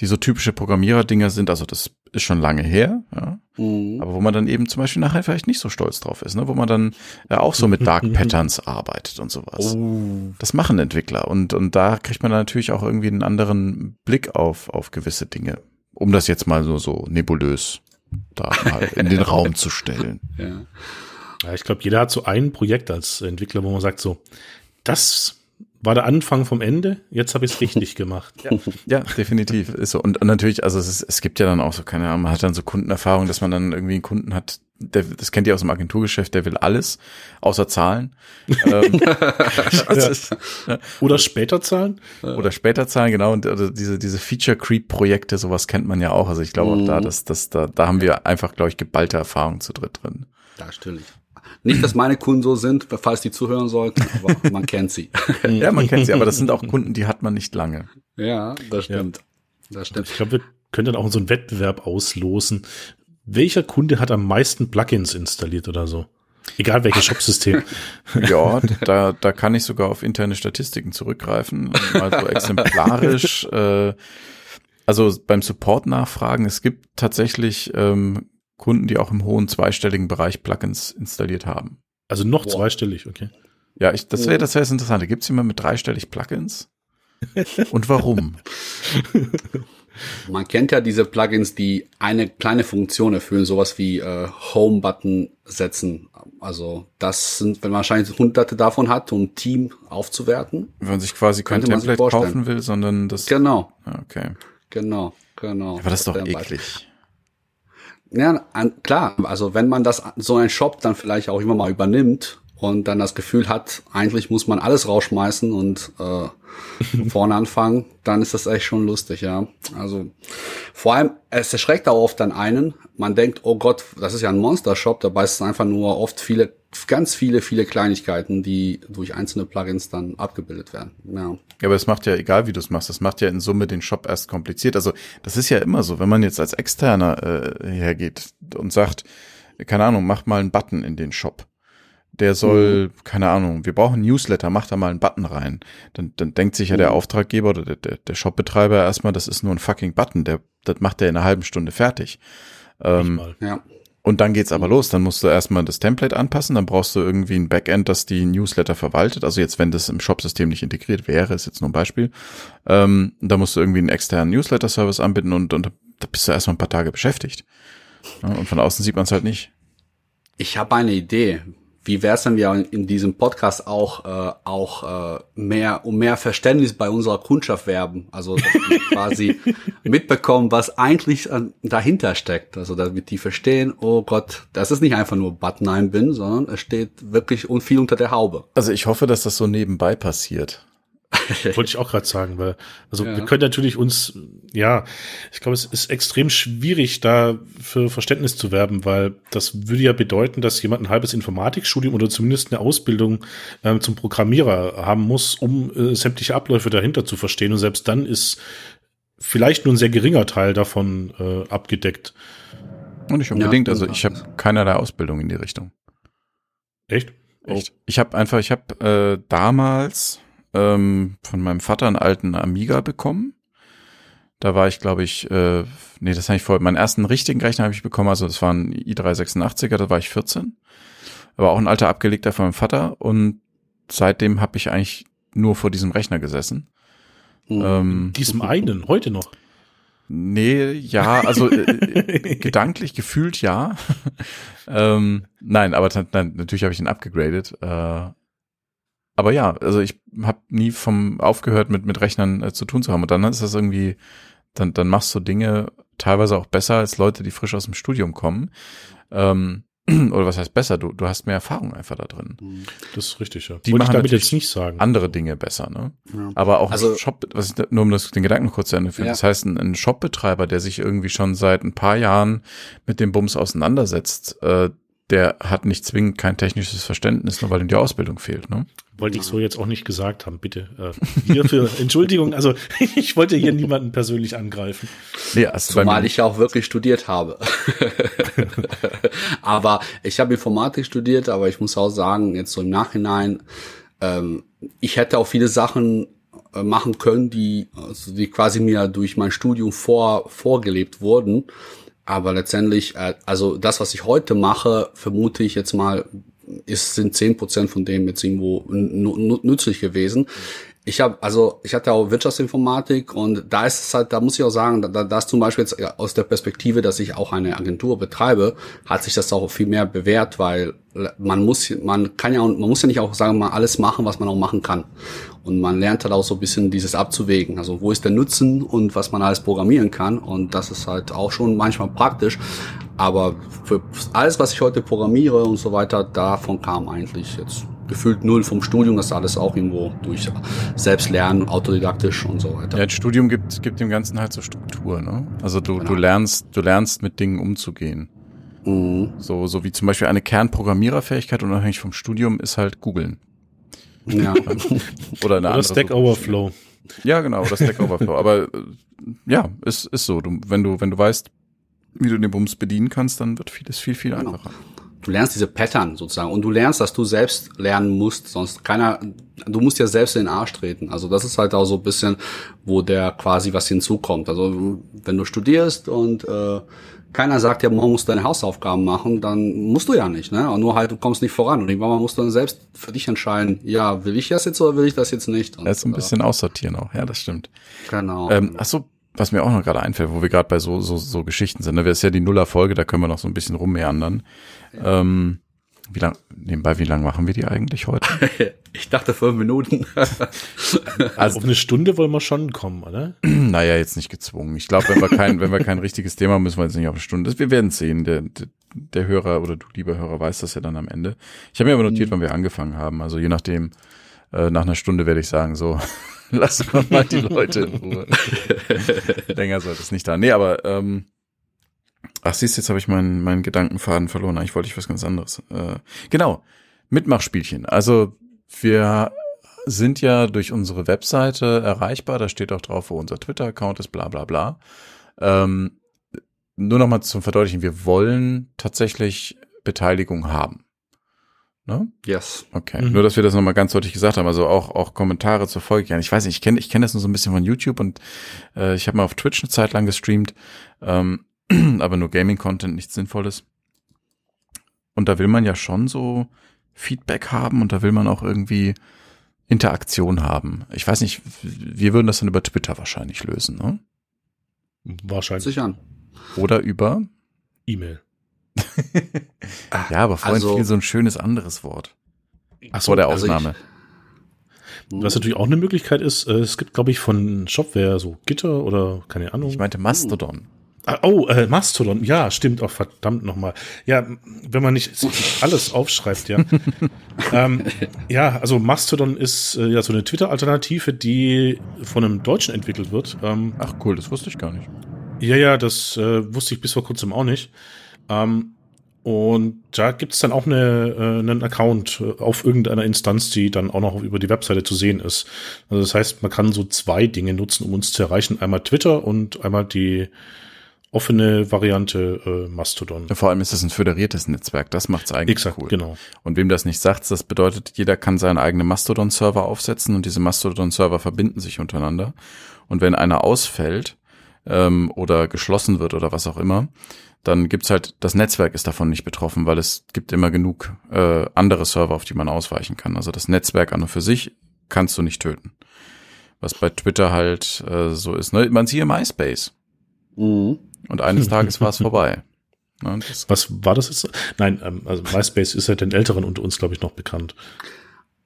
[SPEAKER 1] die so typische Programmierer-Dinger sind, also das ist schon lange her, ja. Mhm. aber wo man dann eben zum Beispiel nachher vielleicht nicht so stolz drauf ist, ne? wo man dann ja auch so mit Dark Patterns arbeitet und sowas. Oh. Das machen Entwickler und, und da kriegt man dann natürlich auch irgendwie einen anderen Blick auf, auf gewisse Dinge, um das jetzt mal so, so nebulös da mal in den Raum zu stellen.
[SPEAKER 2] Ja. Ja ich glaube, jeder hat so ein Projekt als Entwickler, wo man sagt so, das war der Anfang vom Ende, jetzt habe ich es richtig gemacht.
[SPEAKER 1] Ja, ja, definitiv. Ist so. Und, und natürlich, also es, ist, es gibt ja dann auch so, keine Ahnung, man hat dann so Kundenerfahrung, dass man dann irgendwie einen Kunden hat, der, das kennt ihr aus dem Agenturgeschäft, der will alles, außer Zahlen. ähm,
[SPEAKER 2] ja. Oder später zahlen.
[SPEAKER 1] Oder später zahlen, genau. Und also diese, diese Feature Creep Projekte, sowas kennt man ja auch. Also ich glaube mhm. auch da, mhm. dass, dass da, da haben wir einfach, glaube ich, geballte Erfahrung zu dritt drin.
[SPEAKER 3] Da natürlich. Nicht, dass meine Kunden so sind, falls die zuhören sollten, aber man kennt sie.
[SPEAKER 1] ja, man kennt sie, aber das sind auch Kunden, die hat man nicht lange.
[SPEAKER 3] Ja, das stimmt. Ja. Das stimmt.
[SPEAKER 2] Ich glaube, wir können dann auch so einen Wettbewerb auslosen. Welcher Kunde hat am meisten Plugins installiert oder so? Egal welches Shopsystem.
[SPEAKER 1] ja, da, da kann ich sogar auf interne Statistiken zurückgreifen. Mal so exemplarisch. Äh, also beim Support nachfragen, es gibt tatsächlich ähm, Kunden, die auch im hohen zweistelligen Bereich Plugins installiert haben.
[SPEAKER 2] Also noch Boah. zweistellig, okay.
[SPEAKER 1] Ja, ich, das wäre das, wär das Interessante. Gibt es jemand mit dreistellig Plugins? Und warum?
[SPEAKER 3] Man kennt ja diese Plugins, die eine kleine Funktion erfüllen, sowas wie äh, Home-Button setzen. Also das sind, wenn man wahrscheinlich hunderte davon hat, um Team aufzuwerten.
[SPEAKER 1] Wenn man sich quasi kein Template kaufen will, sondern das.
[SPEAKER 3] Genau.
[SPEAKER 1] Okay.
[SPEAKER 3] Genau, genau.
[SPEAKER 1] Aber das ist doch eklig.
[SPEAKER 3] Ja, klar. Also wenn man das so ein Shop dann vielleicht auch immer mal übernimmt und dann das Gefühl hat, eigentlich muss man alles rausschmeißen und äh, vorne anfangen, dann ist das echt schon lustig, ja. Also vor allem, es erschreckt auch oft dann einen. Man denkt, oh Gott, das ist ja ein Monster-Shop, dabei ist es einfach nur oft viele, ganz viele, viele Kleinigkeiten, die durch einzelne Plugins dann abgebildet werden. Ja.
[SPEAKER 1] Ja, aber es macht ja, egal wie du es machst, das macht ja in Summe den Shop erst kompliziert. Also das ist ja immer so, wenn man jetzt als Externer äh, hergeht und sagt, keine Ahnung, mach mal einen Button in den Shop. Der soll, mhm. keine Ahnung, wir brauchen Newsletter, mach da mal einen Button rein. Dann, dann denkt sich ja mhm. der Auftraggeber oder der, der, der Shopbetreiber erstmal, das ist nur ein fucking Button, der, das macht der in einer halben Stunde fertig. Ähm, ja. Und dann geht's aber los. Dann musst du erstmal das Template anpassen. Dann brauchst du irgendwie ein Backend, das die Newsletter verwaltet. Also jetzt, wenn das im Shop-System nicht integriert wäre, ist jetzt nur ein Beispiel. Ähm, da musst du irgendwie einen externen Newsletter-Service anbieten und, und da bist du erstmal ein paar Tage beschäftigt. und von außen sieht man es halt nicht.
[SPEAKER 3] Ich habe eine Idee wie wäre es, wenn wir in diesem Podcast auch äh, auch äh, mehr um mehr Verständnis bei unserer Kundschaft werben, also quasi mitbekommen, was eigentlich äh, dahinter steckt, also damit die verstehen, oh Gott, das ist nicht einfach nur Button einbinden, sondern es steht wirklich und viel unter der Haube.
[SPEAKER 1] Also ich hoffe, dass das so nebenbei passiert.
[SPEAKER 2] Wollte ich auch gerade sagen, weil also ja. wir können natürlich uns, ja, ich glaube, es ist extrem schwierig, da für Verständnis zu werben, weil das würde ja bedeuten, dass jemand ein halbes Informatikstudium oder zumindest eine Ausbildung ähm, zum Programmierer haben muss, um äh, sämtliche Abläufe dahinter zu verstehen. Und selbst dann ist vielleicht nur ein sehr geringer Teil davon äh, abgedeckt.
[SPEAKER 1] Und nicht unbedingt. Ja, also ich habe keinerlei Ausbildung in die Richtung.
[SPEAKER 2] Echt?
[SPEAKER 1] Echt? Oh. Ich habe einfach, ich habe äh, damals ähm, von meinem Vater einen alten Amiga bekommen. Da war ich, glaube ich, äh, nee, das habe ich vor, meinen ersten richtigen Rechner habe ich bekommen, also das war ein i386er, da war ich 14. Aber auch ein alter abgelegter von meinem Vater und seitdem habe ich eigentlich nur vor diesem Rechner gesessen.
[SPEAKER 2] Hm. Ähm, diesem einen, heute noch?
[SPEAKER 1] Nee, ja, also äh, gedanklich gefühlt ja. ähm, nein, aber nein, natürlich habe ich ihn abgegradet. Äh, aber ja, also ich habe nie vom aufgehört mit mit Rechnern äh, zu tun zu haben und dann ist das irgendwie dann dann machst du Dinge teilweise auch besser als Leute, die frisch aus dem Studium kommen. Ähm, oder was heißt besser? Du, du hast mehr Erfahrung einfach da drin.
[SPEAKER 2] Das ist richtig, ja.
[SPEAKER 1] Die Wollte machen damit jetzt nicht sagen. Andere Dinge besser, ne? Ja. Aber auch also, Shop, was ich, nur um das, den Gedanken noch kurz zu Ende führen. Ja. Das heißt, ein, ein Shopbetreiber, der sich irgendwie schon seit ein paar Jahren mit dem Bums auseinandersetzt, äh, der hat nicht zwingend kein technisches Verständnis, nur weil ihm die Ausbildung fehlt. Ne?
[SPEAKER 2] Wollte ich so jetzt auch nicht gesagt haben, bitte. Äh, hierfür Entschuldigung, also ich wollte hier niemanden persönlich angreifen.
[SPEAKER 3] Nee, also Zumal ich ja auch wirklich studiert habe. aber ich habe Informatik studiert, aber ich muss auch sagen, jetzt so im Nachhinein, ähm, ich hätte auch viele Sachen äh, machen können, die, also die quasi mir durch mein Studium vor, vorgelebt wurden. Aber letztendlich, äh, also das, was ich heute mache, vermute ich jetzt mal, ist, sind zehn Prozent von dem jetzt irgendwo nützlich gewesen ich habe also ich hatte auch Wirtschaftsinformatik und da ist es halt, da muss ich auch sagen, da, da ist zum Beispiel jetzt aus der Perspektive, dass ich auch eine Agentur betreibe, hat sich das auch viel mehr bewährt, weil man muss, man kann ja, man muss ja nicht auch sagen, mal alles machen, was man auch machen kann. Und man lernt halt auch so ein bisschen dieses abzuwägen. Also wo ist der Nutzen und was man alles programmieren kann. Und das ist halt auch schon manchmal praktisch. Aber für alles, was ich heute programmiere und so weiter, davon kam eigentlich jetzt gefühlt null vom Studium, das alles auch irgendwo durch Selbstlernen, autodidaktisch und so weiter.
[SPEAKER 1] Ja, das Studium gibt, gibt dem Ganzen halt so Struktur, ne? Also du, genau. du lernst, du lernst mit Dingen umzugehen. Mhm. So, so wie zum Beispiel eine Kernprogrammiererfähigkeit unabhängig vom Studium ist halt googeln.
[SPEAKER 3] Ja.
[SPEAKER 1] oder eine
[SPEAKER 2] oder Stack Overflow.
[SPEAKER 1] Ja, genau, oder Stack Overflow. Aber äh, ja, ist, ist so. Du, wenn du, wenn du weißt, wie du den Bums bedienen kannst, dann wird vieles viel, viel genau.
[SPEAKER 3] Du lernst diese Pattern sozusagen und du lernst, dass du selbst lernen musst, sonst keiner, du musst ja selbst in den Arsch treten. Also das ist halt auch so ein bisschen, wo der quasi was hinzukommt. Also wenn du studierst und äh, keiner sagt ja, morgen musst du deine Hausaufgaben machen, dann musst du ja nicht, ne? Und nur halt, du kommst nicht voran. Und irgendwann musst du dann selbst für dich entscheiden, ja, will ich das jetzt oder will ich das jetzt nicht? Und,
[SPEAKER 1] das ist ein bisschen äh, aussortieren auch, ja, das stimmt.
[SPEAKER 3] Genau.
[SPEAKER 1] Ähm, ach so, was mir auch noch gerade einfällt, wo wir gerade bei so, so, so Geschichten sind, ne? Das ist ja die Nuller-Folge, da können wir noch so ein bisschen rummeandern. Ja. Ähm, wie lang, nebenbei, wie lang machen wir die eigentlich heute?
[SPEAKER 3] ich dachte fünf Minuten.
[SPEAKER 2] also auf eine Stunde wollen wir schon kommen, oder?
[SPEAKER 1] naja, jetzt nicht gezwungen. Ich glaube, wenn wir kein, wenn wir kein richtiges Thema haben, müssen wir jetzt nicht auf eine Stunde. Wir werden sehen. Der, der, der Hörer oder du, lieber Hörer, weiß das ja dann am Ende. Ich habe mir aber notiert, mhm. wann wir angefangen haben. Also je nachdem, äh, nach einer Stunde werde ich sagen, so, lass mal die Leute in Ruhe. Länger sollte es nicht da. Nee, aber ähm, ach siehst, jetzt habe ich meinen meinen Gedankenfaden verloren. Eigentlich wollte ich was ganz anderes. Äh, genau, Mitmachspielchen. Also wir sind ja durch unsere Webseite erreichbar. Da steht auch drauf, wo unser Twitter-Account ist, bla bla bla. Ähm, nur nochmal zum Verdeutlichen, wir wollen tatsächlich Beteiligung haben. Ne?
[SPEAKER 3] Yes.
[SPEAKER 1] Okay. Mhm. Nur, dass wir das nochmal ganz deutlich gesagt haben. Also auch, auch Kommentare zur Folge. Ich weiß nicht, ich kenne ich kenn das nur so ein bisschen von YouTube und äh, ich habe mal auf Twitch eine Zeit lang gestreamt, ähm, aber nur Gaming-Content, nichts Sinnvolles. Und da will man ja schon so Feedback haben und da will man auch irgendwie Interaktion haben. Ich weiß nicht, wir würden das dann über Twitter wahrscheinlich lösen, ne?
[SPEAKER 2] Wahrscheinlich.
[SPEAKER 3] Sicher.
[SPEAKER 1] Oder über
[SPEAKER 2] E-Mail.
[SPEAKER 1] Ja, aber vorhin also, fiel so ein schönes anderes Wort.
[SPEAKER 2] Ach so, Vor der Ausnahme. Also ich, was natürlich auch eine Möglichkeit ist, äh, es gibt, glaube ich, von Shopware so Gitter oder keine Ahnung.
[SPEAKER 1] Ich meinte Mastodon.
[SPEAKER 2] Ah, oh, äh, Mastodon, ja, stimmt auch, verdammt nochmal. Ja, wenn man nicht alles aufschreibt, ja. ähm, ja, also Mastodon ist äh, ja so eine Twitter-Alternative, die von einem Deutschen entwickelt wird. Ähm,
[SPEAKER 1] Ach cool, das wusste ich gar nicht.
[SPEAKER 2] Ja, ja, das äh, wusste ich bis vor kurzem auch nicht. Ähm, und da gibt es dann auch eine, äh, einen Account äh, auf irgendeiner Instanz, die dann auch noch über die Webseite zu sehen ist. Also das heißt, man kann so zwei Dinge nutzen, um uns zu erreichen. Einmal Twitter und einmal die offene Variante äh, Mastodon.
[SPEAKER 1] Ja, vor allem ist es ein föderiertes Netzwerk, das macht es eigentlich
[SPEAKER 2] Exakt,
[SPEAKER 1] cool.
[SPEAKER 2] genau.
[SPEAKER 1] Und wem das nicht sagt, das bedeutet, jeder kann seinen eigenen Mastodon-Server aufsetzen und diese Mastodon-Server verbinden sich untereinander. Und wenn einer ausfällt ähm, oder geschlossen wird oder was auch immer, dann gibt's halt, das Netzwerk ist davon nicht betroffen, weil es gibt immer genug äh, andere Server, auf die man ausweichen kann. Also das Netzwerk an und für sich kannst du nicht töten. Was bei Twitter halt äh, so ist. Ne? Man sieht MySpace. Mhm. Und eines Tages war es vorbei.
[SPEAKER 2] Ne? Was war das jetzt? Nein, ähm, also MySpace ist ja den Älteren unter uns, glaube ich, noch bekannt.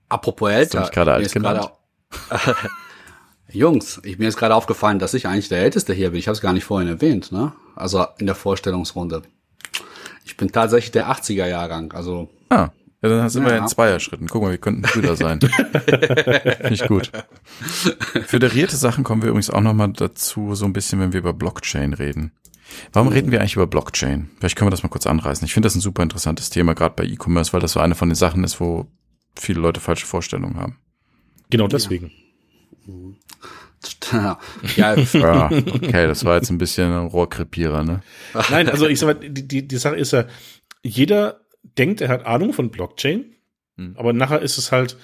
[SPEAKER 3] Apropos älter.
[SPEAKER 1] Hast du gerade alt genannt?
[SPEAKER 3] Jungs, ich mir ist gerade aufgefallen, dass ich eigentlich der Älteste hier bin. Ich habe es gar nicht vorhin erwähnt, ne? Also in der Vorstellungsrunde. Ich bin tatsächlich der 80er Jahrgang, also.
[SPEAKER 1] Ah, ja, dann sind ja. wir in Zweierschritten. Guck mal, wir könnten Brüder sein. Ich gut. Föderierte Sachen kommen wir übrigens auch nochmal dazu, so ein bisschen, wenn wir über Blockchain reden. Warum reden wir eigentlich über Blockchain? Vielleicht können wir das mal kurz anreißen. Ich finde das ein super interessantes Thema, gerade bei E-Commerce, weil das so eine von den Sachen ist, wo viele Leute falsche Vorstellungen haben.
[SPEAKER 2] Genau deswegen. Ja.
[SPEAKER 1] Ja, ja, okay, das war jetzt ein bisschen ein Rohrkrepierer, ne?
[SPEAKER 2] Nein, also ich sag mal, die, die, die Sache ist ja, jeder denkt, er hat Ahnung von Blockchain, hm. aber nachher ist es halt,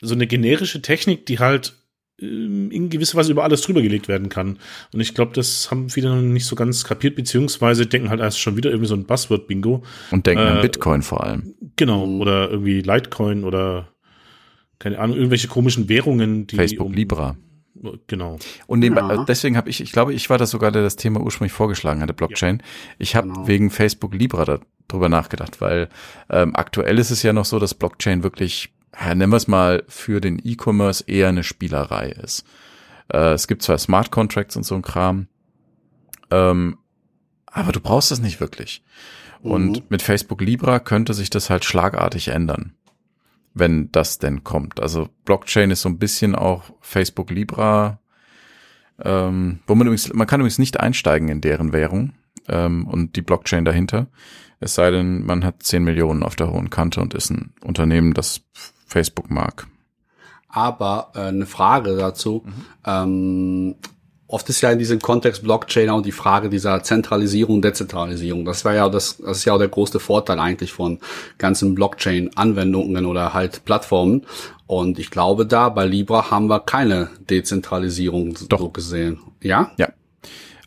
[SPEAKER 2] so eine generische Technik, die halt ähm, in gewisser Weise über alles drüber gelegt werden kann. Und ich glaube, das haben viele noch nicht so ganz kapiert, beziehungsweise denken halt erst schon wieder irgendwie so ein Buzzword-Bingo.
[SPEAKER 1] Und denken äh, an Bitcoin vor allem.
[SPEAKER 2] Genau, oder irgendwie Litecoin oder keine Ahnung, irgendwelche komischen Währungen,
[SPEAKER 1] die. Facebook um, Libra.
[SPEAKER 2] Genau.
[SPEAKER 1] Und nebenbei, ja. deswegen habe ich, ich glaube, ich war das sogar, der das Thema ursprünglich vorgeschlagen hatte, Blockchain. Ja. Ich habe genau. wegen Facebook Libra darüber nachgedacht, weil ähm, aktuell ist es ja noch so, dass Blockchain wirklich ja, nennen wir es mal, für den E-Commerce eher eine Spielerei ist. Äh, es gibt zwar Smart Contracts und so ein Kram, ähm, aber du brauchst es nicht wirklich. Mhm. Und mit Facebook Libra könnte sich das halt schlagartig ändern, wenn das denn kommt. Also Blockchain ist so ein bisschen auch Facebook Libra, ähm, wo man übrigens, man kann übrigens nicht einsteigen in deren Währung ähm, und die Blockchain dahinter. Es sei denn, man hat 10 Millionen auf der hohen Kante und ist ein Unternehmen, das Facebook mag.
[SPEAKER 3] Aber äh, eine Frage dazu. Mhm. Ähm, oft ist ja in diesem Kontext Blockchain auch die Frage dieser Zentralisierung, Dezentralisierung. Das war ja das, das ist ja auch der größte Vorteil eigentlich von ganzen Blockchain-Anwendungen oder halt Plattformen. Und ich glaube, da bei Libra haben wir keine Dezentralisierung
[SPEAKER 1] Doch.
[SPEAKER 3] so gesehen. Ja?
[SPEAKER 1] Ja.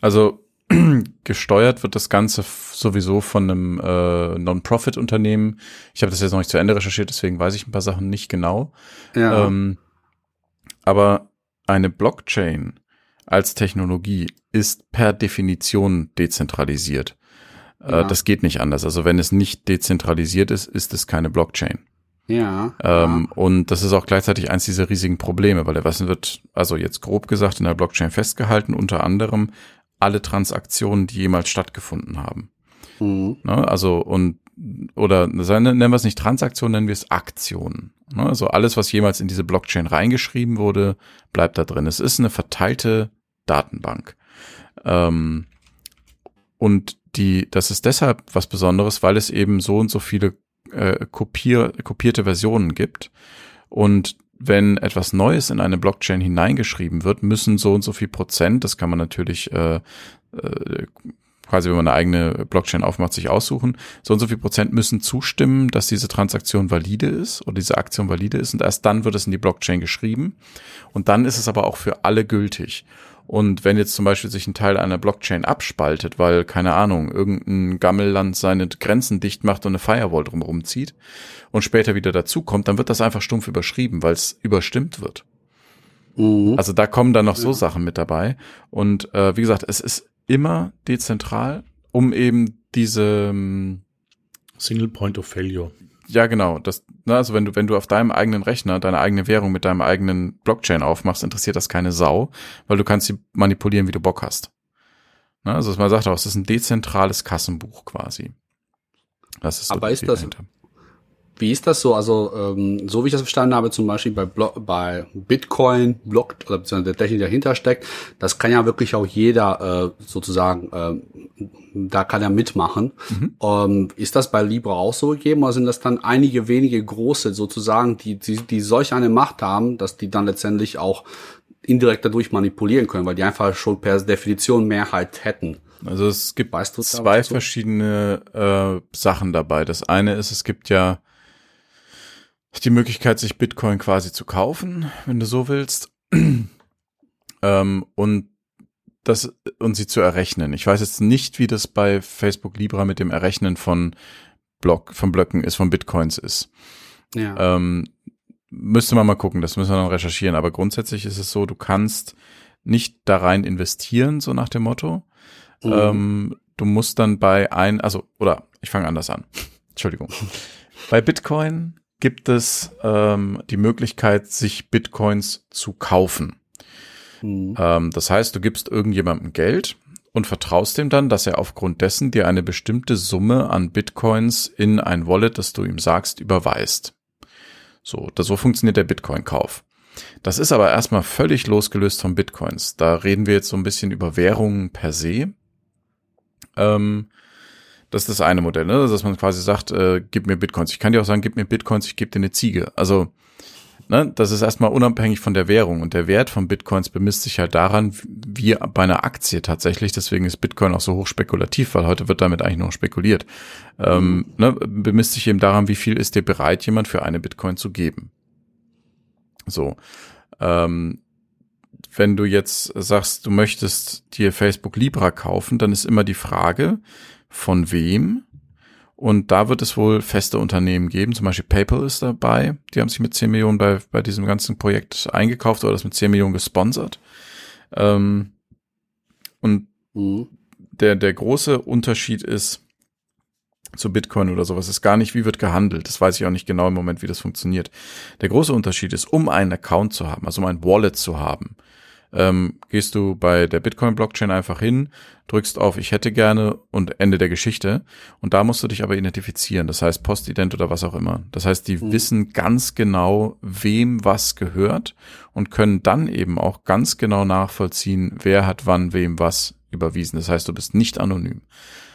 [SPEAKER 1] Also gesteuert wird das Ganze sowieso von einem äh, Non-Profit-Unternehmen. Ich habe das jetzt noch nicht zu Ende recherchiert, deswegen weiß ich ein paar Sachen nicht genau. Ja. Ähm, aber eine Blockchain als Technologie ist per Definition dezentralisiert. Äh, ja. das geht nicht anders. Also wenn es nicht dezentralisiert ist, ist es keine Blockchain.
[SPEAKER 3] Ja,
[SPEAKER 1] ähm, ja. Und das ist auch gleichzeitig eins dieser riesigen Probleme, weil was wird, also jetzt grob gesagt, in der Blockchain festgehalten, unter anderem alle Transaktionen, die jemals stattgefunden haben. Mhm. Ne, also und oder nennen wir es nicht Transaktionen, nennen wir es Aktionen. Also alles, was jemals in diese Blockchain reingeschrieben wurde, bleibt da drin. Es ist eine verteilte Datenbank. Ähm, und die, das ist deshalb was Besonderes, weil es eben so und so viele äh, kopier, kopierte Versionen gibt. Und wenn etwas Neues in eine Blockchain hineingeschrieben wird, müssen so und so viel Prozent, das kann man natürlich äh, äh, quasi, wenn man eine eigene Blockchain aufmacht, sich aussuchen, so und so viel Prozent müssen zustimmen, dass diese Transaktion valide ist oder diese Aktion valide ist und erst dann wird es in die Blockchain geschrieben und dann ist es aber auch für alle gültig. Und wenn jetzt zum Beispiel sich ein Teil einer Blockchain abspaltet, weil, keine Ahnung, irgendein Gammelland seine Grenzen dicht macht und eine Firewall drumherum zieht und später wieder dazukommt, dann wird das einfach stumpf überschrieben, weil es überstimmt wird. Mhm. Also da kommen dann noch so Sachen mit dabei. Und äh, wie gesagt, es ist immer dezentral, um eben diese ähm,
[SPEAKER 2] Single Point of Failure
[SPEAKER 1] ja, genau. Das, ne, also wenn du, wenn du auf deinem eigenen Rechner deine eigene Währung mit deinem eigenen Blockchain aufmachst, interessiert das keine Sau, weil du kannst sie manipulieren, wie du Bock hast. Ne, also man sagt auch, es ist ein dezentrales Kassenbuch quasi.
[SPEAKER 3] Das ist so Aber ist das, dahinter. Wie ist das so? Also, ähm, so wie ich das verstanden habe, zum Beispiel bei, Blo bei Bitcoin, Block oder beziehungsweise der Technik dahinter steckt, das kann ja wirklich auch jeder äh, sozusagen, äh, da kann er mitmachen. Mhm. Ähm, ist das bei Libra auch so gegeben oder sind das dann einige wenige große sozusagen, die, die, die solch eine Macht haben, dass die dann letztendlich auch indirekt dadurch manipulieren können, weil die einfach schon per Definition Mehrheit hätten?
[SPEAKER 1] Also es gibt weißt du zwei verschiedene äh, Sachen dabei. Das eine ist, es gibt ja die Möglichkeit, sich Bitcoin quasi zu kaufen, wenn du so willst. ähm, und das und sie zu errechnen. Ich weiß jetzt nicht, wie das bei Facebook Libra mit dem Errechnen von Block, von Blöcken ist, von Bitcoins ist. Ja. Ähm, müsste man mal gucken, das müssen wir dann recherchieren. Aber grundsätzlich ist es so, du kannst nicht da rein investieren, so nach dem Motto. Mhm. Ähm, du musst dann bei ein, also, oder ich fange anders an. Entschuldigung. bei Bitcoin gibt es ähm, die Möglichkeit, sich Bitcoins zu kaufen. Mhm. Ähm, das heißt, du gibst irgendjemandem Geld und vertraust dem dann, dass er aufgrund dessen dir eine bestimmte Summe an Bitcoins in ein Wallet, das du ihm sagst, überweist. So, das, so funktioniert der Bitcoin-Kauf. Das ist aber erstmal völlig losgelöst von Bitcoins. Da reden wir jetzt so ein bisschen über Währungen per se. Ähm, das ist das eine Modell, ne? dass man quasi sagt, äh, gib mir Bitcoins. Ich kann dir auch sagen, gib mir Bitcoins, ich gebe dir eine Ziege. Also, ne, das ist erstmal unabhängig von der Währung. Und der Wert von Bitcoins bemisst sich halt daran, wie bei einer Aktie tatsächlich. Deswegen ist Bitcoin auch so hoch spekulativ, weil heute wird damit eigentlich nur spekuliert. Ähm, ne, bemisst sich eben daran, wie viel ist dir bereit, jemand für eine Bitcoin zu geben. So. Ähm, wenn du jetzt sagst, du möchtest dir Facebook Libra kaufen, dann ist immer die Frage, von wem? Und da wird es wohl feste Unternehmen geben, zum Beispiel PayPal ist dabei. Die haben sich mit 10 Millionen bei, bei diesem ganzen Projekt eingekauft oder das mit 10 Millionen gesponsert. Ähm, und mhm. der, der große Unterschied ist, zu Bitcoin oder sowas ist gar nicht, wie wird gehandelt. Das weiß ich auch nicht genau im Moment, wie das funktioniert. Der große Unterschied ist, um einen Account zu haben, also um ein Wallet zu haben, ähm, gehst du bei der Bitcoin-Blockchain einfach hin, drückst auf Ich hätte gerne und Ende der Geschichte. Und da musst du dich aber identifizieren. Das heißt Postident oder was auch immer. Das heißt, die mhm. wissen ganz genau, wem was gehört und können dann eben auch ganz genau nachvollziehen, wer hat wann wem was überwiesen. Das heißt, du bist nicht anonym.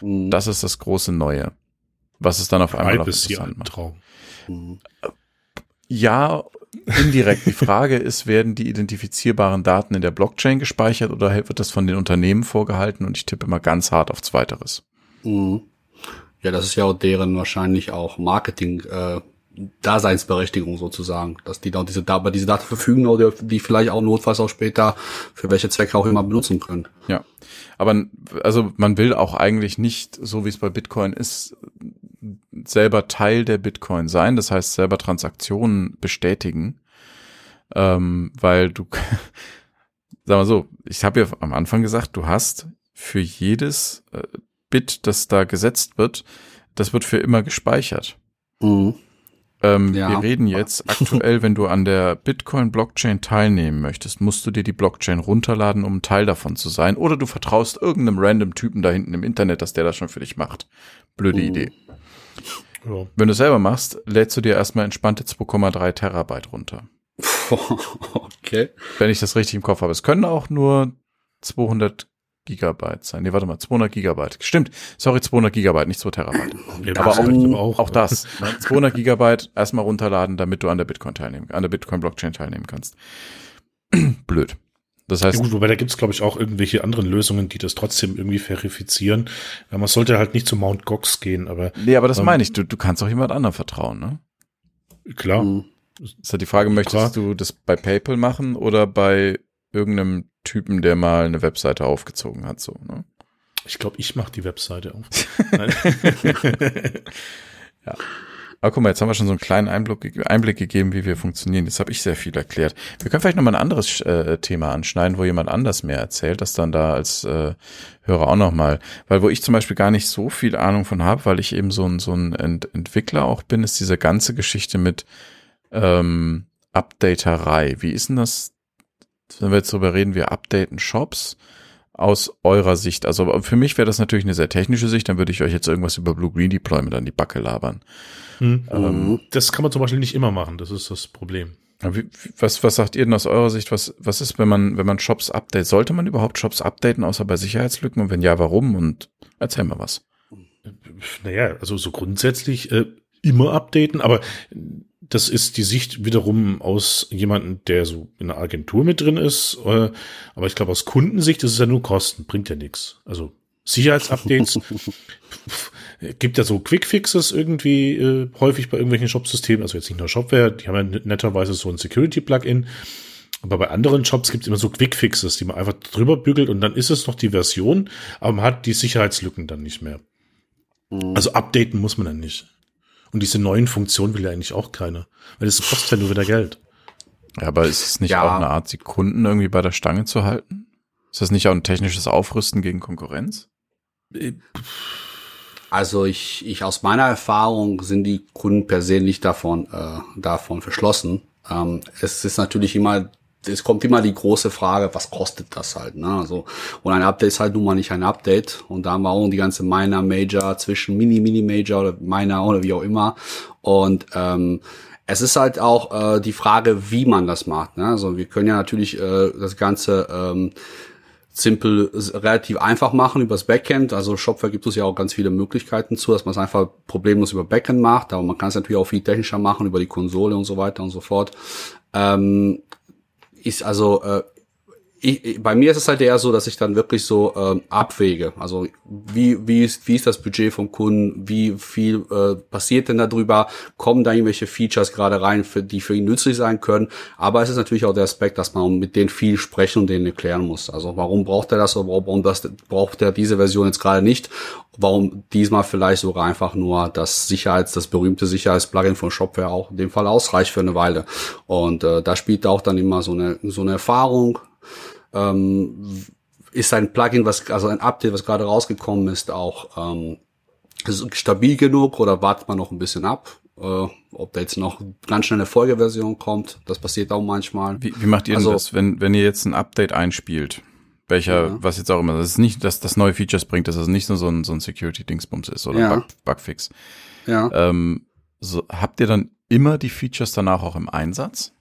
[SPEAKER 1] Mhm. Das ist das große Neue. Was es dann auf einmal
[SPEAKER 2] noch interessant macht. Traum.
[SPEAKER 1] Mhm. Ja, indirekt. Die Frage ist, werden die identifizierbaren Daten in der Blockchain gespeichert oder wird das von den Unternehmen vorgehalten? Und ich tippe mal ganz hart auf Zweiteres.
[SPEAKER 3] Mhm. Ja, das ist ja auch deren wahrscheinlich auch Marketing, äh, Daseinsberechtigung sozusagen, dass die da diese, über diese Daten verfügen oder die vielleicht auch notfalls auch später für welche Zwecke auch immer benutzen können.
[SPEAKER 1] Ja, aber also man will auch eigentlich nicht, so wie es bei Bitcoin ist, selber Teil der Bitcoin sein, das heißt selber Transaktionen bestätigen, ähm, weil du, sag mal so, ich habe ja am Anfang gesagt, du hast für jedes äh, Bit, das da gesetzt wird, das wird für immer gespeichert. Mhm. Ähm, ja. Wir reden jetzt aktuell, wenn du an der Bitcoin-Blockchain teilnehmen möchtest, musst du dir die Blockchain runterladen, um ein Teil davon zu sein. Oder du vertraust irgendeinem random Typen da hinten im Internet, dass der das schon für dich macht. Blöde mhm. Idee. Wenn du selber machst, lädst du dir erstmal entspannte 2,3 Terabyte runter.
[SPEAKER 3] okay.
[SPEAKER 1] Wenn ich das richtig im Kopf habe. Es können auch nur 200 Gigabyte sein. Nee, warte mal, 200 Gigabyte. Stimmt. Sorry, 200 Gigabyte, nicht 2 Terabyte. Ja, aber auch, auch, auch das. Ne? 200 Gigabyte erstmal runterladen, damit du an der Bitcoin teilnehmen, an der Bitcoin Blockchain teilnehmen kannst. Blöd. Das heißt,
[SPEAKER 2] ja gut, wobei da gibt's glaube ich auch irgendwelche anderen Lösungen, die das trotzdem irgendwie verifizieren. Ja, man sollte halt nicht zu Mount Gox gehen, aber
[SPEAKER 1] nee, aber das ähm, meine ich. Du, du kannst auch jemand anderem vertrauen, ne?
[SPEAKER 2] Klar. Mhm.
[SPEAKER 1] ist halt die Frage, möchtest klar. du das bei PayPal machen oder bei irgendeinem Typen, der mal eine Webseite aufgezogen hat, so, ne?
[SPEAKER 2] Ich glaube, ich mache die Webseite auf.
[SPEAKER 1] ja. Aber guck mal, jetzt haben wir schon so einen kleinen Einblick, Einblick gegeben, wie wir funktionieren. Jetzt habe ich sehr viel erklärt. Wir können vielleicht noch mal ein anderes äh, Thema anschneiden, wo jemand anders mehr erzählt, das dann da als äh, Hörer auch noch mal. Weil wo ich zum Beispiel gar nicht so viel Ahnung von habe, weil ich eben so ein, so ein Ent Entwickler auch bin, ist diese ganze Geschichte mit ähm, Updaterei. Wie ist denn das, wenn wir jetzt darüber reden, wir updaten Shops? Aus eurer Sicht? Also für mich wäre das natürlich eine sehr technische Sicht, dann würde ich euch jetzt irgendwas über Blue Green Deployment an die Backe labern.
[SPEAKER 2] Hm. Ähm, das kann man zum Beispiel nicht immer machen, das ist das Problem.
[SPEAKER 1] Wie, was, was sagt ihr denn aus eurer Sicht? Was, was ist, wenn man, wenn man Shops update? Sollte man überhaupt Shops updaten, außer bei Sicherheitslücken? Und wenn ja, warum? Und erzähl mal was.
[SPEAKER 2] Naja, also so grundsätzlich äh, immer updaten, aber das ist die Sicht wiederum aus jemandem, der so in einer Agentur mit drin ist. Äh, aber ich glaube, aus Kundensicht ist es ja nur Kosten, bringt ja nichts. Also Sicherheitsupdates gibt ja so Quickfixes irgendwie äh, häufig bei irgendwelchen Shop-Systemen, also jetzt nicht nur Shopware, die haben ja netterweise so ein Security-Plugin. Aber bei anderen Shops gibt es immer so Quickfixes, die man einfach drüber bügelt und dann ist es noch die Version, aber man hat die Sicherheitslücken dann nicht mehr. Mhm. Also updaten muss man dann nicht. Und diese neuen Funktionen will ja eigentlich auch keiner. Weil das kostet ja nur wieder Geld.
[SPEAKER 1] Ja, aber ist es nicht ja. auch eine Art, die Kunden irgendwie bei der Stange zu halten? Ist das nicht auch ein technisches Aufrüsten gegen Konkurrenz?
[SPEAKER 3] Also ich, ich aus meiner Erfahrung sind die Kunden per se nicht davon, äh, davon verschlossen. Ähm, es ist natürlich immer es kommt immer die große Frage, was kostet das halt, ne? Also, und ein Update ist halt nun mal nicht ein Update. Und da haben wir auch die ganze Minor, Major zwischen Mini, Mini, Major oder Minor oder wie auch immer. Und ähm, es ist halt auch äh, die Frage, wie man das macht. Ne? Also wir können ja natürlich äh, das Ganze ähm, simpel, relativ einfach machen übers Backend. Also Shopware gibt es ja auch ganz viele Möglichkeiten zu, dass man es einfach problemlos über Backend macht. Aber man kann es natürlich auch viel technischer machen über die Konsole und so weiter und so fort. Ähm, ist also, äh, ich, bei mir ist es halt eher so, dass ich dann wirklich so ähm, abwäge. Also wie, wie, ist, wie ist das Budget vom Kunden? Wie viel äh, passiert denn darüber? Kommen da irgendwelche Features gerade rein, für, die für ihn nützlich sein können? Aber es ist natürlich auch der Aspekt, dass man mit denen viel sprechen und denen erklären muss. Also warum braucht er das oder warum das, braucht er diese Version jetzt gerade nicht? Warum diesmal vielleicht sogar einfach nur das Sicherheits, das berühmte Sicherheitsplugin von Shopware auch in dem Fall ausreicht für eine Weile. Und äh, da spielt auch dann immer so eine, so eine Erfahrung ähm, ist ein Plugin, was, also ein Update, was gerade rausgekommen ist, auch ähm, ist stabil genug oder wartet man noch ein bisschen ab? Äh, ob da jetzt noch ganz schnell eine Folgeversion kommt, das passiert auch manchmal.
[SPEAKER 1] Wie, wie macht ihr also, das, wenn, wenn ihr jetzt ein Update einspielt? Welcher, ja. was jetzt auch immer, das ist nicht, dass das neue Features bringt, dass das nicht nur so ein, so ein Security-Dingsbums ist oder ja. Bug, Bugfix. Ja. Ähm, so, habt ihr dann immer die Features danach auch im Einsatz?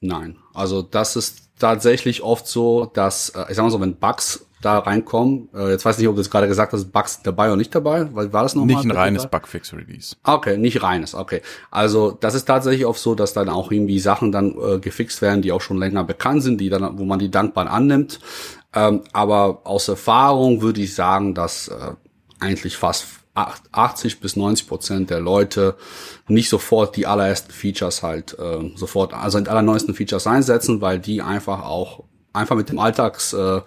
[SPEAKER 3] Nein. Also das ist tatsächlich oft so, dass, äh, ich sag mal so, wenn Bugs da reinkommen, äh, jetzt weiß ich nicht, ob du jetzt gerade gesagt hast, Bugs dabei oder nicht dabei, weil war das nochmal?
[SPEAKER 1] Nicht ein reines Bugfix-Release.
[SPEAKER 3] Okay, nicht reines, okay. Also das ist tatsächlich oft so, dass dann auch irgendwie Sachen dann äh, gefixt werden, die auch schon länger bekannt sind, die dann, wo man die dankbar annimmt. Ähm, aber aus Erfahrung würde ich sagen, dass äh, eigentlich fast 80 bis 90 Prozent der Leute nicht sofort die allerersten Features halt äh, sofort, also die allerneuesten Features einsetzen, weil die einfach auch einfach mit dem Alltags äh,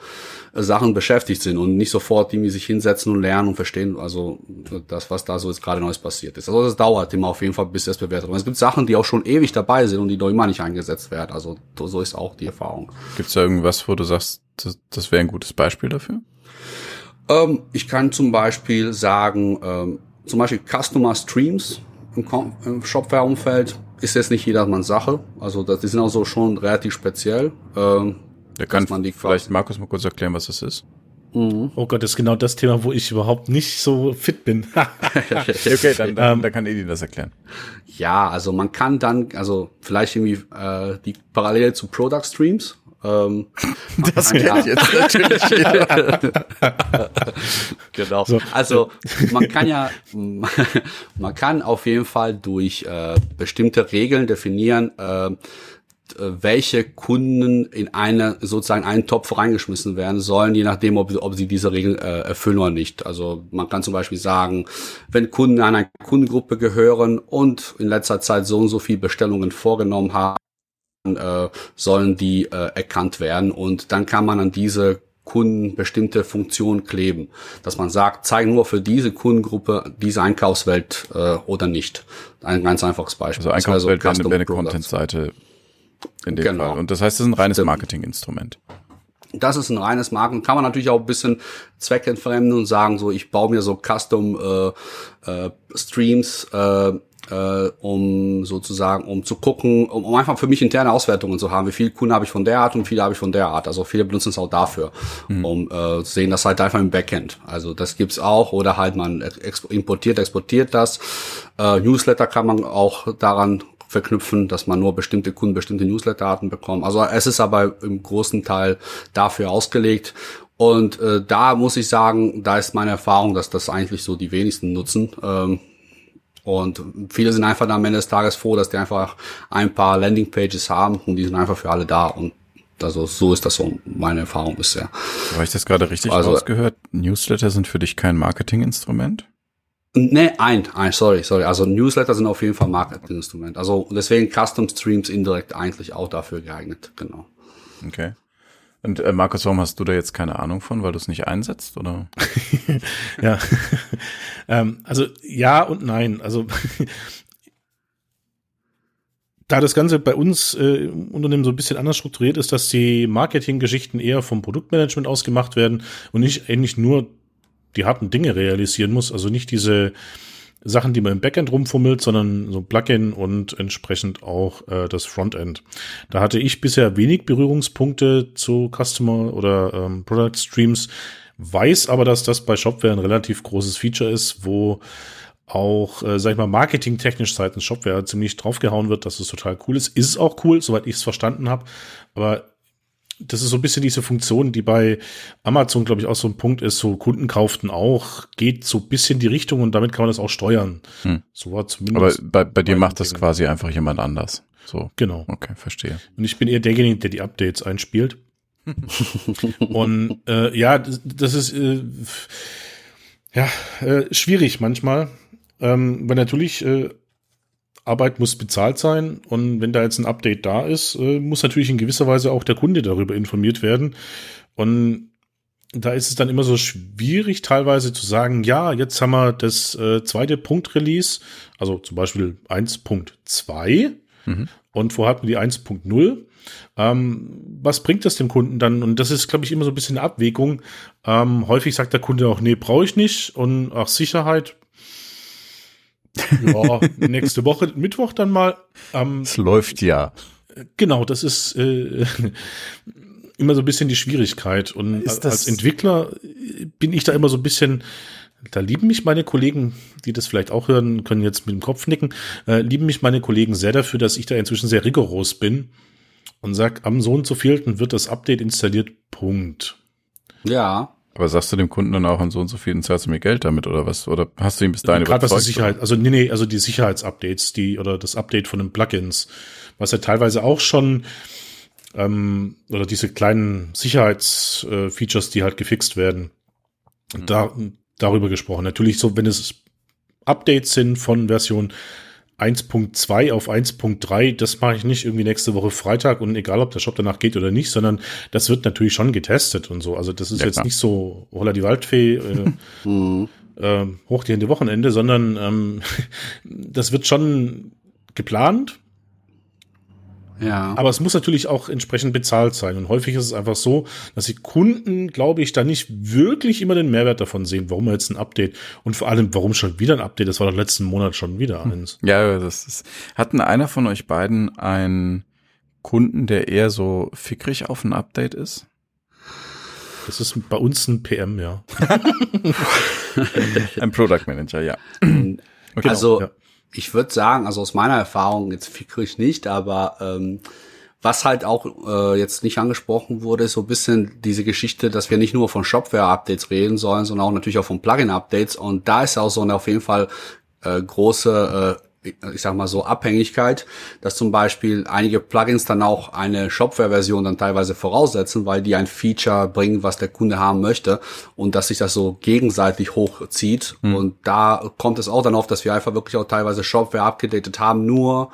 [SPEAKER 3] Sachen beschäftigt sind und nicht sofort irgendwie sich hinsetzen und lernen und verstehen, also das, was da so jetzt gerade Neues passiert ist. Also das dauert immer auf jeden Fall, bis es bewertet wird. Es gibt Sachen, die auch schon ewig dabei sind und die noch immer nicht eingesetzt werden. Also so ist auch die Erfahrung.
[SPEAKER 1] Gibt es da irgendwas, wo du sagst, das, das wäre ein gutes Beispiel dafür?
[SPEAKER 3] Ähm, ich kann zum Beispiel sagen, ähm, zum Beispiel Customer Streams im, im Shopware-Umfeld ist jetzt nicht jedermanns Sache. Also das, die sind auch so schon relativ speziell. Ähm,
[SPEAKER 1] da kann man die vielleicht Markus mal kurz erklären, was das ist.
[SPEAKER 2] Mhm. Oh Gott, das ist genau das Thema, wo ich überhaupt nicht so fit bin.
[SPEAKER 1] okay, dann, dann, ähm, dann kann Edin das erklären.
[SPEAKER 3] Ja, also man kann dann, also vielleicht irgendwie äh, die Parallele zu Product Streams, ähm,
[SPEAKER 1] das kenne ich jetzt natürlich.
[SPEAKER 3] genau. So. Also man kann ja, man kann auf jeden Fall durch äh, bestimmte Regeln definieren, äh, welche Kunden in eine sozusagen einen Topf reingeschmissen werden sollen, je nachdem, ob, ob sie diese Regeln äh, erfüllen oder nicht. Also man kann zum Beispiel sagen, wenn Kunden einer Kundengruppe gehören und in letzter Zeit so und so viel Bestellungen vorgenommen haben, äh, sollen die äh, erkannt werden und dann kann man an diese Kunden bestimmte Funktionen kleben, dass man sagt, zeig nur für diese Kundengruppe diese Einkaufswelt äh, oder nicht. Ein ganz einfaches Beispiel.
[SPEAKER 1] Also Einkaufswelt wäre eine Content-Seite in dem genau. Fall. Und das heißt, es ist ein reines Marketinginstrument.
[SPEAKER 3] Das ist ein reines Marken. Kann man natürlich auch ein bisschen zweckentfremden und sagen, so ich baue mir so Custom äh, äh, Streams äh, äh, um sozusagen, um zu gucken, um, um einfach für mich interne Auswertungen zu haben. Wie viele Kunden habe ich von der Art und wie viele habe ich von der Art. Also viele benutzen es auch dafür, mhm. um äh, sehen das halt einfach im Backend. Also das gibt's auch oder halt man importiert, exportiert das. Äh, Newsletter kann man auch daran verknüpfen, dass man nur bestimmte Kunden bestimmte Newsletter-Arten bekommt. Also es ist aber im großen Teil dafür ausgelegt. Und äh, da muss ich sagen, da ist meine Erfahrung, dass das eigentlich so die wenigsten nutzen. Ähm, und viele sind einfach am Ende des Tages froh, dass die einfach ein paar Landingpages haben und die sind einfach für alle da. Und also so ist das so meine Erfahrung bisher.
[SPEAKER 1] Habe ich das gerade richtig also, rausgehört? Newsletter sind für dich kein Marketinginstrument?
[SPEAKER 3] Nee, ein, ein, sorry, sorry. Also Newsletter sind auf jeden Fall Marketinginstrument. Also deswegen Custom Streams indirekt eigentlich auch dafür geeignet, genau.
[SPEAKER 1] Okay. Und äh, Markus, warum hast du da jetzt keine Ahnung von, weil du es nicht einsetzt, oder?
[SPEAKER 2] ja. ähm, also ja und nein. Also da das Ganze bei uns äh, im Unternehmen so ein bisschen anders strukturiert ist, dass die Marketinggeschichten eher vom Produktmanagement ausgemacht werden und nicht eigentlich nur die harten Dinge realisieren muss, also nicht diese Sachen, die man im Backend rumfummelt, sondern so Plugin und entsprechend auch äh, das Frontend. Da hatte ich bisher wenig Berührungspunkte zu Customer oder ähm, Product Streams, weiß aber, dass das bei Shopware ein relativ großes Feature ist, wo auch, äh, sag ich mal, marketingtechnisch seitens Shopware ziemlich draufgehauen wird, dass es total cool ist. Ist es auch cool, soweit ich es verstanden habe. Aber das ist so ein bisschen diese Funktion, die bei Amazon, glaube ich, auch so ein Punkt ist, so Kunden kauften auch, geht so ein bisschen die Richtung und damit kann man das auch steuern. Hm.
[SPEAKER 1] So war zumindest. Aber bei, bei dir macht das quasi einfach jemand anders. So.
[SPEAKER 2] Genau.
[SPEAKER 1] Okay, verstehe.
[SPEAKER 2] Und ich bin eher derjenige, der die Updates einspielt. und äh, ja, das, das ist äh, ja äh, schwierig manchmal, ähm, weil natürlich äh, Arbeit muss bezahlt sein und wenn da jetzt ein Update da ist, äh, muss natürlich in gewisser Weise auch der Kunde darüber informiert werden. Und da ist es dann immer so schwierig, teilweise zu sagen, ja, jetzt haben wir das äh, zweite Punkt-Release, also zum Beispiel 1.2 mhm. und vorher hatten wir die 1.0. Ähm, was bringt das dem Kunden dann? Und das ist, glaube ich, immer so ein bisschen eine Abwägung. Ähm, häufig sagt der Kunde auch, nee, brauche ich nicht. Und auch Sicherheit, ja, nächste Woche, Mittwoch dann mal.
[SPEAKER 1] Ähm, es läuft ja.
[SPEAKER 2] Genau, das ist äh, immer so ein bisschen die Schwierigkeit. Und als Entwickler bin ich da immer so ein bisschen, da lieben mich meine Kollegen, die das vielleicht auch hören, können jetzt mit dem Kopf nicken, äh, lieben mich meine Kollegen sehr dafür, dass ich da inzwischen sehr rigoros bin und sag, am so und so vielten wird das Update installiert, Punkt.
[SPEAKER 3] Ja.
[SPEAKER 1] Aber sagst du dem Kunden dann auch an so und so vielen zahlst du mir Geld damit oder was? Oder hast du ihm bis dahin
[SPEAKER 2] Gerade was die Sicherheit, also nee, nee, also die Sicherheitsupdates, die oder das Update von den Plugins, was ja teilweise auch schon ähm, oder diese kleinen Sicherheitsfeatures, äh, die halt gefixt werden. Mhm. Da darüber gesprochen. Natürlich so, wenn es Updates sind von Version 1.2 auf 1.3, das mache ich nicht irgendwie nächste Woche Freitag und egal, ob der Shop danach geht oder nicht, sondern das wird natürlich schon getestet und so. Also das ist ja, jetzt klar. nicht so holla die Waldfee, äh, mhm. äh, hoch die Hände Wochenende, sondern ähm, das wird schon geplant
[SPEAKER 3] ja.
[SPEAKER 2] Aber es muss natürlich auch entsprechend bezahlt sein. Und häufig ist es einfach so, dass die Kunden, glaube ich, da nicht wirklich immer den Mehrwert davon sehen, warum jetzt ein Update und vor allem, warum schon wieder ein Update? Das war doch letzten Monat schon wieder hm. eins.
[SPEAKER 1] Ja, das ist. Hatten einer von euch beiden einen Kunden, der eher so fickrig auf ein Update ist?
[SPEAKER 2] Das ist bei uns ein PM, ja.
[SPEAKER 1] ein Product Manager, ja.
[SPEAKER 3] Okay, also, ja ich würde sagen, also aus meiner Erfahrung, jetzt fickrig nicht, aber ähm, was halt auch äh, jetzt nicht angesprochen wurde, ist so ein bisschen diese Geschichte, dass wir nicht nur von Shopware-Updates reden sollen, sondern auch natürlich auch von Plugin-Updates. Und da ist auch so eine auf jeden Fall äh, große äh, ich sag mal so Abhängigkeit, dass zum Beispiel einige Plugins dann auch eine Shopware-Version dann teilweise voraussetzen, weil die ein Feature bringen, was der Kunde haben möchte und dass sich das so gegenseitig hochzieht. Mhm. Und da kommt es auch dann auf, dass wir einfach wirklich auch teilweise Shopware abgedatet haben, nur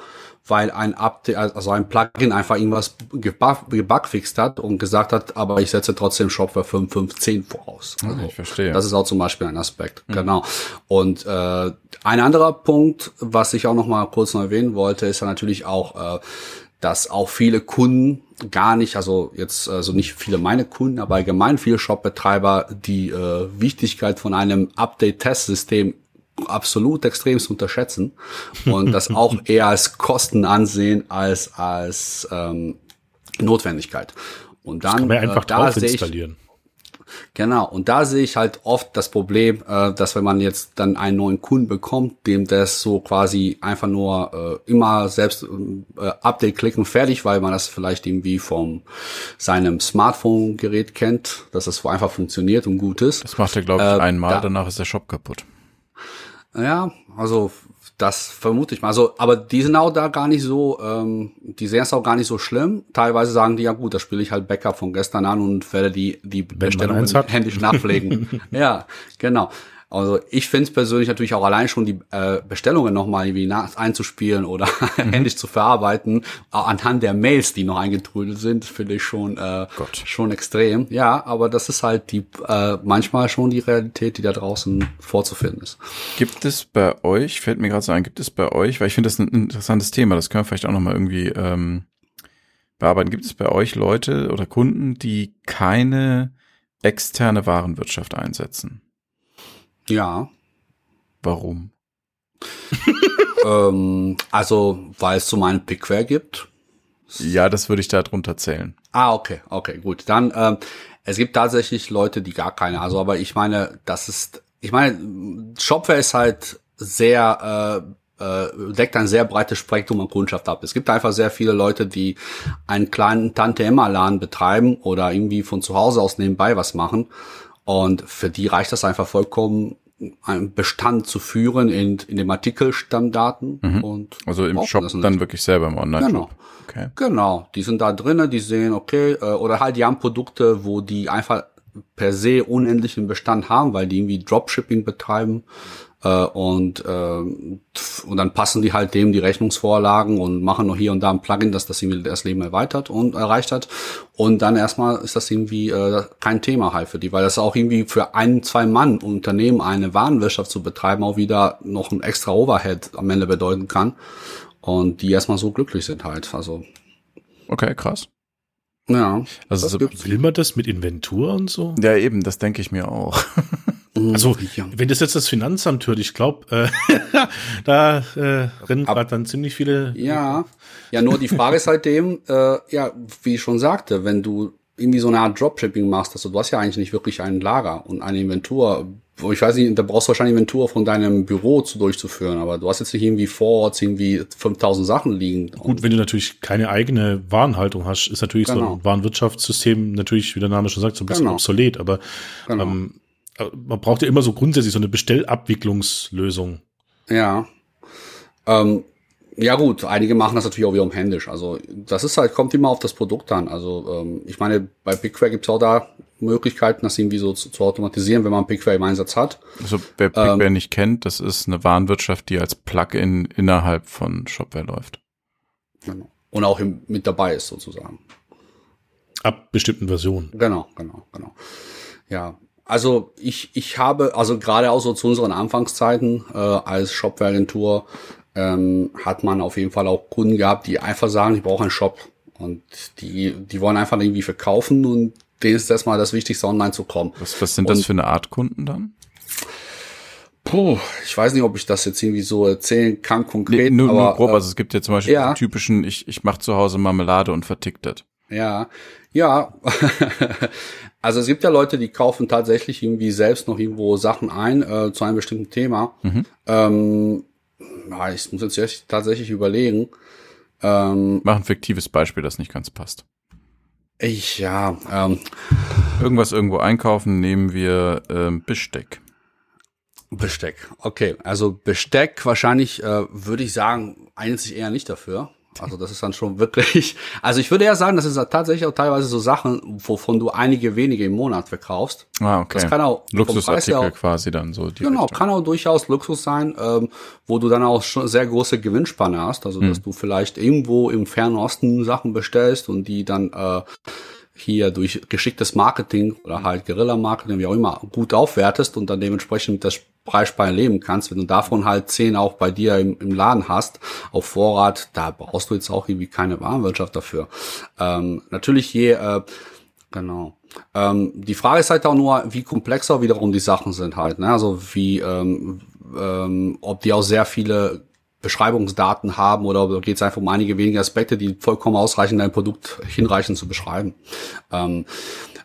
[SPEAKER 3] weil ein Update, also ein Plugin einfach irgendwas gebugfixt hat und gesagt hat, aber ich setze trotzdem Shopware 5.5.10 voraus.
[SPEAKER 1] Ah, also, ich verstehe.
[SPEAKER 3] Das ist auch zum Beispiel ein Aspekt. Mhm. Genau. Und äh, ein anderer Punkt, was ich auch noch mal kurz noch erwähnen wollte, ist ja natürlich auch, äh, dass auch viele Kunden gar nicht, also jetzt also nicht viele meine Kunden, aber allgemein viele Shopbetreiber die äh, Wichtigkeit von einem Update-Testsystem absolut extremst unterschätzen und das auch eher als Kosten ansehen als als ähm, Notwendigkeit. Und dann das
[SPEAKER 2] kann man einfach äh, da sehe ich
[SPEAKER 3] Genau, und da sehe ich halt oft das Problem, äh, dass wenn man jetzt dann einen neuen Kunden bekommt, dem das so quasi einfach nur äh, immer selbst äh, Update klicken fertig, weil man das vielleicht irgendwie vom seinem Smartphone-Gerät kennt, dass das einfach funktioniert und gut ist.
[SPEAKER 1] Das macht er, glaube ich, äh, einmal, da, danach ist der Shop kaputt.
[SPEAKER 3] Ja, also das vermute ich mal. Also, aber die sind auch da gar nicht so, ähm, die sehen es auch gar nicht so schlimm. Teilweise sagen die, ja gut, das spiele ich halt Backup von gestern an und werde die, die Bestellung händisch nachpflegen. ja, genau. Also ich finde es persönlich natürlich auch allein schon die äh, Bestellungen nochmal irgendwie nach, einzuspielen oder mhm. händisch zu verarbeiten, anhand der Mails, die noch eingetrudelt sind, finde ich schon äh, Gott. schon extrem. Ja, aber das ist halt die äh, manchmal schon die Realität, die da draußen vorzufinden ist.
[SPEAKER 1] Gibt es bei euch, fällt mir gerade so ein, gibt es bei euch, weil ich finde das ein interessantes Thema, das können wir vielleicht auch nochmal irgendwie ähm, bearbeiten. Gibt es bei euch Leute oder Kunden, die keine externe Warenwirtschaft einsetzen?
[SPEAKER 3] Ja.
[SPEAKER 1] Warum?
[SPEAKER 3] ähm, also, weil es so meinen Pickware gibt.
[SPEAKER 1] Ja, das würde ich da drunter zählen.
[SPEAKER 3] Ah, okay, okay, gut. Dann, ähm, es gibt tatsächlich Leute, die gar keine. Also, aber ich meine, das ist, ich meine, Shopware ist halt sehr, äh, äh, deckt ein sehr breites Spektrum an Kundschaft ab. Es gibt einfach sehr viele Leute, die einen kleinen Tante-Emma-Laden betreiben oder irgendwie von zu Hause aus nebenbei was machen und für die reicht das einfach vollkommen, einen Bestand zu führen in, in dem Artikelstammdaten.
[SPEAKER 1] Mhm.
[SPEAKER 3] Und
[SPEAKER 1] Also im Shop dann wirklich selber im Online-Shop.
[SPEAKER 3] Genau.
[SPEAKER 1] Okay.
[SPEAKER 3] Genau, die sind da drinnen, die sehen, okay, äh, oder halt die haben Produkte, wo die einfach per se unendlichen Bestand haben, weil die irgendwie Dropshipping betreiben äh, und äh, und dann passen die halt dem die Rechnungsvorlagen und machen noch hier und da ein Plugin, dass das irgendwie das Leben erweitert und erreicht hat und dann erstmal ist das irgendwie äh, kein Thema halt für die, weil das auch irgendwie für ein, zwei Mann Unternehmen eine Warenwirtschaft zu betreiben auch wieder noch ein extra Overhead am Ende bedeuten kann und die erstmal so glücklich sind halt, also
[SPEAKER 1] Okay, krass.
[SPEAKER 3] ja,
[SPEAKER 1] Also.
[SPEAKER 2] Will man das mit Inventur und so?
[SPEAKER 1] ja eben, das denke ich mir auch.
[SPEAKER 2] Also,
[SPEAKER 3] Ja.
[SPEAKER 2] wenn das jetzt das Finanzamt hört, ich glaube, äh, da äh, rennen gerade dann ziemlich viele.
[SPEAKER 3] Ja, ja, nur die Frage ist halt dem, äh, ja, wie ich schon sagte, wenn du irgendwie so eine Art Dropshipping machst, also du hast ja eigentlich nicht wirklich ein Lager und eine Inventur. Ich weiß nicht, da brauchst du wahrscheinlich Inventur von deinem Büro zu durchzuführen, aber du hast jetzt nicht irgendwie vor Ort irgendwie 5000 Sachen liegen.
[SPEAKER 2] Gut, wenn du natürlich keine eigene Warenhaltung hast, ist natürlich so
[SPEAKER 3] Genau.
[SPEAKER 2] ein Warenwirtschaftssystem natürlich, wie der Name schon sagt, so ein bisschen
[SPEAKER 3] Genau.
[SPEAKER 2] obsolet, aber
[SPEAKER 3] Genau.
[SPEAKER 2] ähm, äh, man braucht ja immer so grundsätzlich so eine Bestellabwicklungslösung.
[SPEAKER 3] Ja. Ähm, ja gut, einige machen das natürlich auch wiederum händisch. Also das ist halt, kommt immer auf das Produkt an. Also ähm, ich meine, bei BigQuery gibt es auch da Möglichkeiten, das irgendwie so zu, zu automatisieren, wenn man BigQuery im Einsatz hat.
[SPEAKER 1] Also wer BigQuery nicht kennt, das ist eine Warenwirtschaft, die als Plugin innerhalb von Shopware läuft.
[SPEAKER 3] Genau. Und auch im, mit dabei ist sozusagen.
[SPEAKER 2] Ab bestimmten Versionen.
[SPEAKER 3] Genau, genau, genau. Ja, also ich, ich habe, also gerade auch so zu unseren Anfangszeiten äh, als Shopware-Agentur ähm, hat man auf jeden Fall auch Kunden gehabt, die einfach sagen, ich brauche einen Shop. Und die, die wollen einfach irgendwie verkaufen und denen ist erstmal das Wichtigste, online zu kommen.
[SPEAKER 1] Was, was sind das
[SPEAKER 3] Und-
[SPEAKER 1] für eine Art Kunden dann?
[SPEAKER 3] Puh, ich weiß nicht, ob ich das jetzt irgendwie so erzählen kann konkret,
[SPEAKER 1] nur,
[SPEAKER 3] aber
[SPEAKER 1] nur grob,
[SPEAKER 3] äh,
[SPEAKER 1] also es gibt ja zum Beispiel
[SPEAKER 3] ja.
[SPEAKER 1] den typischen, ich, ich mache zu Hause Marmelade und vertick das.
[SPEAKER 3] Ja, ja. also es gibt ja Leute, die kaufen tatsächlich irgendwie selbst noch irgendwo Sachen ein äh, zu einem bestimmten Thema. Ähm, ja, ich muss jetzt tatsächlich überlegen. Ähm,
[SPEAKER 1] Mach ein fiktives Beispiel, das nicht ganz passt.
[SPEAKER 3] ich, ja, ähm,
[SPEAKER 1] Irgendwas irgendwo einkaufen, nehmen wir ähm, Besteck.
[SPEAKER 3] Besteck. Okay, also Besteck wahrscheinlich äh, würde ich sagen, eignet sich eher nicht dafür. Also das ist dann schon wirklich. Also ich würde eher sagen, das ist tatsächlich auch teilweise so Sachen, wovon du einige wenige im Monat verkaufst.
[SPEAKER 1] Ah, okay.
[SPEAKER 3] Das kann auch
[SPEAKER 1] Luxusartikel
[SPEAKER 3] auch-
[SPEAKER 1] quasi dann so. Die
[SPEAKER 3] Genau,
[SPEAKER 1] Richtung.
[SPEAKER 3] kann auch durchaus Luxus sein, ähm, wo du dann auch schon sehr große Gewinnspanne hast. Also, dass du vielleicht irgendwo im Fernen Osten Sachen bestellst und die dann äh, hier durch geschicktes Marketing oder halt Guerilla-Marketing, wie auch immer, gut aufwertest und dann dementsprechend das Preisspanne leben kannst. Wenn du davon halt zehn auch bei dir im, im Laden hast, auf Vorrat, da brauchst du jetzt auch irgendwie keine Warenwirtschaft dafür. Ähm, natürlich je, äh, Genau. Ähm, die Frage ist halt auch nur, wie komplexer wiederum die Sachen sind halt. Ne? Also wie, ähm, ähm, ob die auch sehr viele Beschreibungsdaten haben oder geht es einfach um einige wenige Aspekte, die vollkommen ausreichen, dein Produkt hinreichend zu beschreiben. Ähm,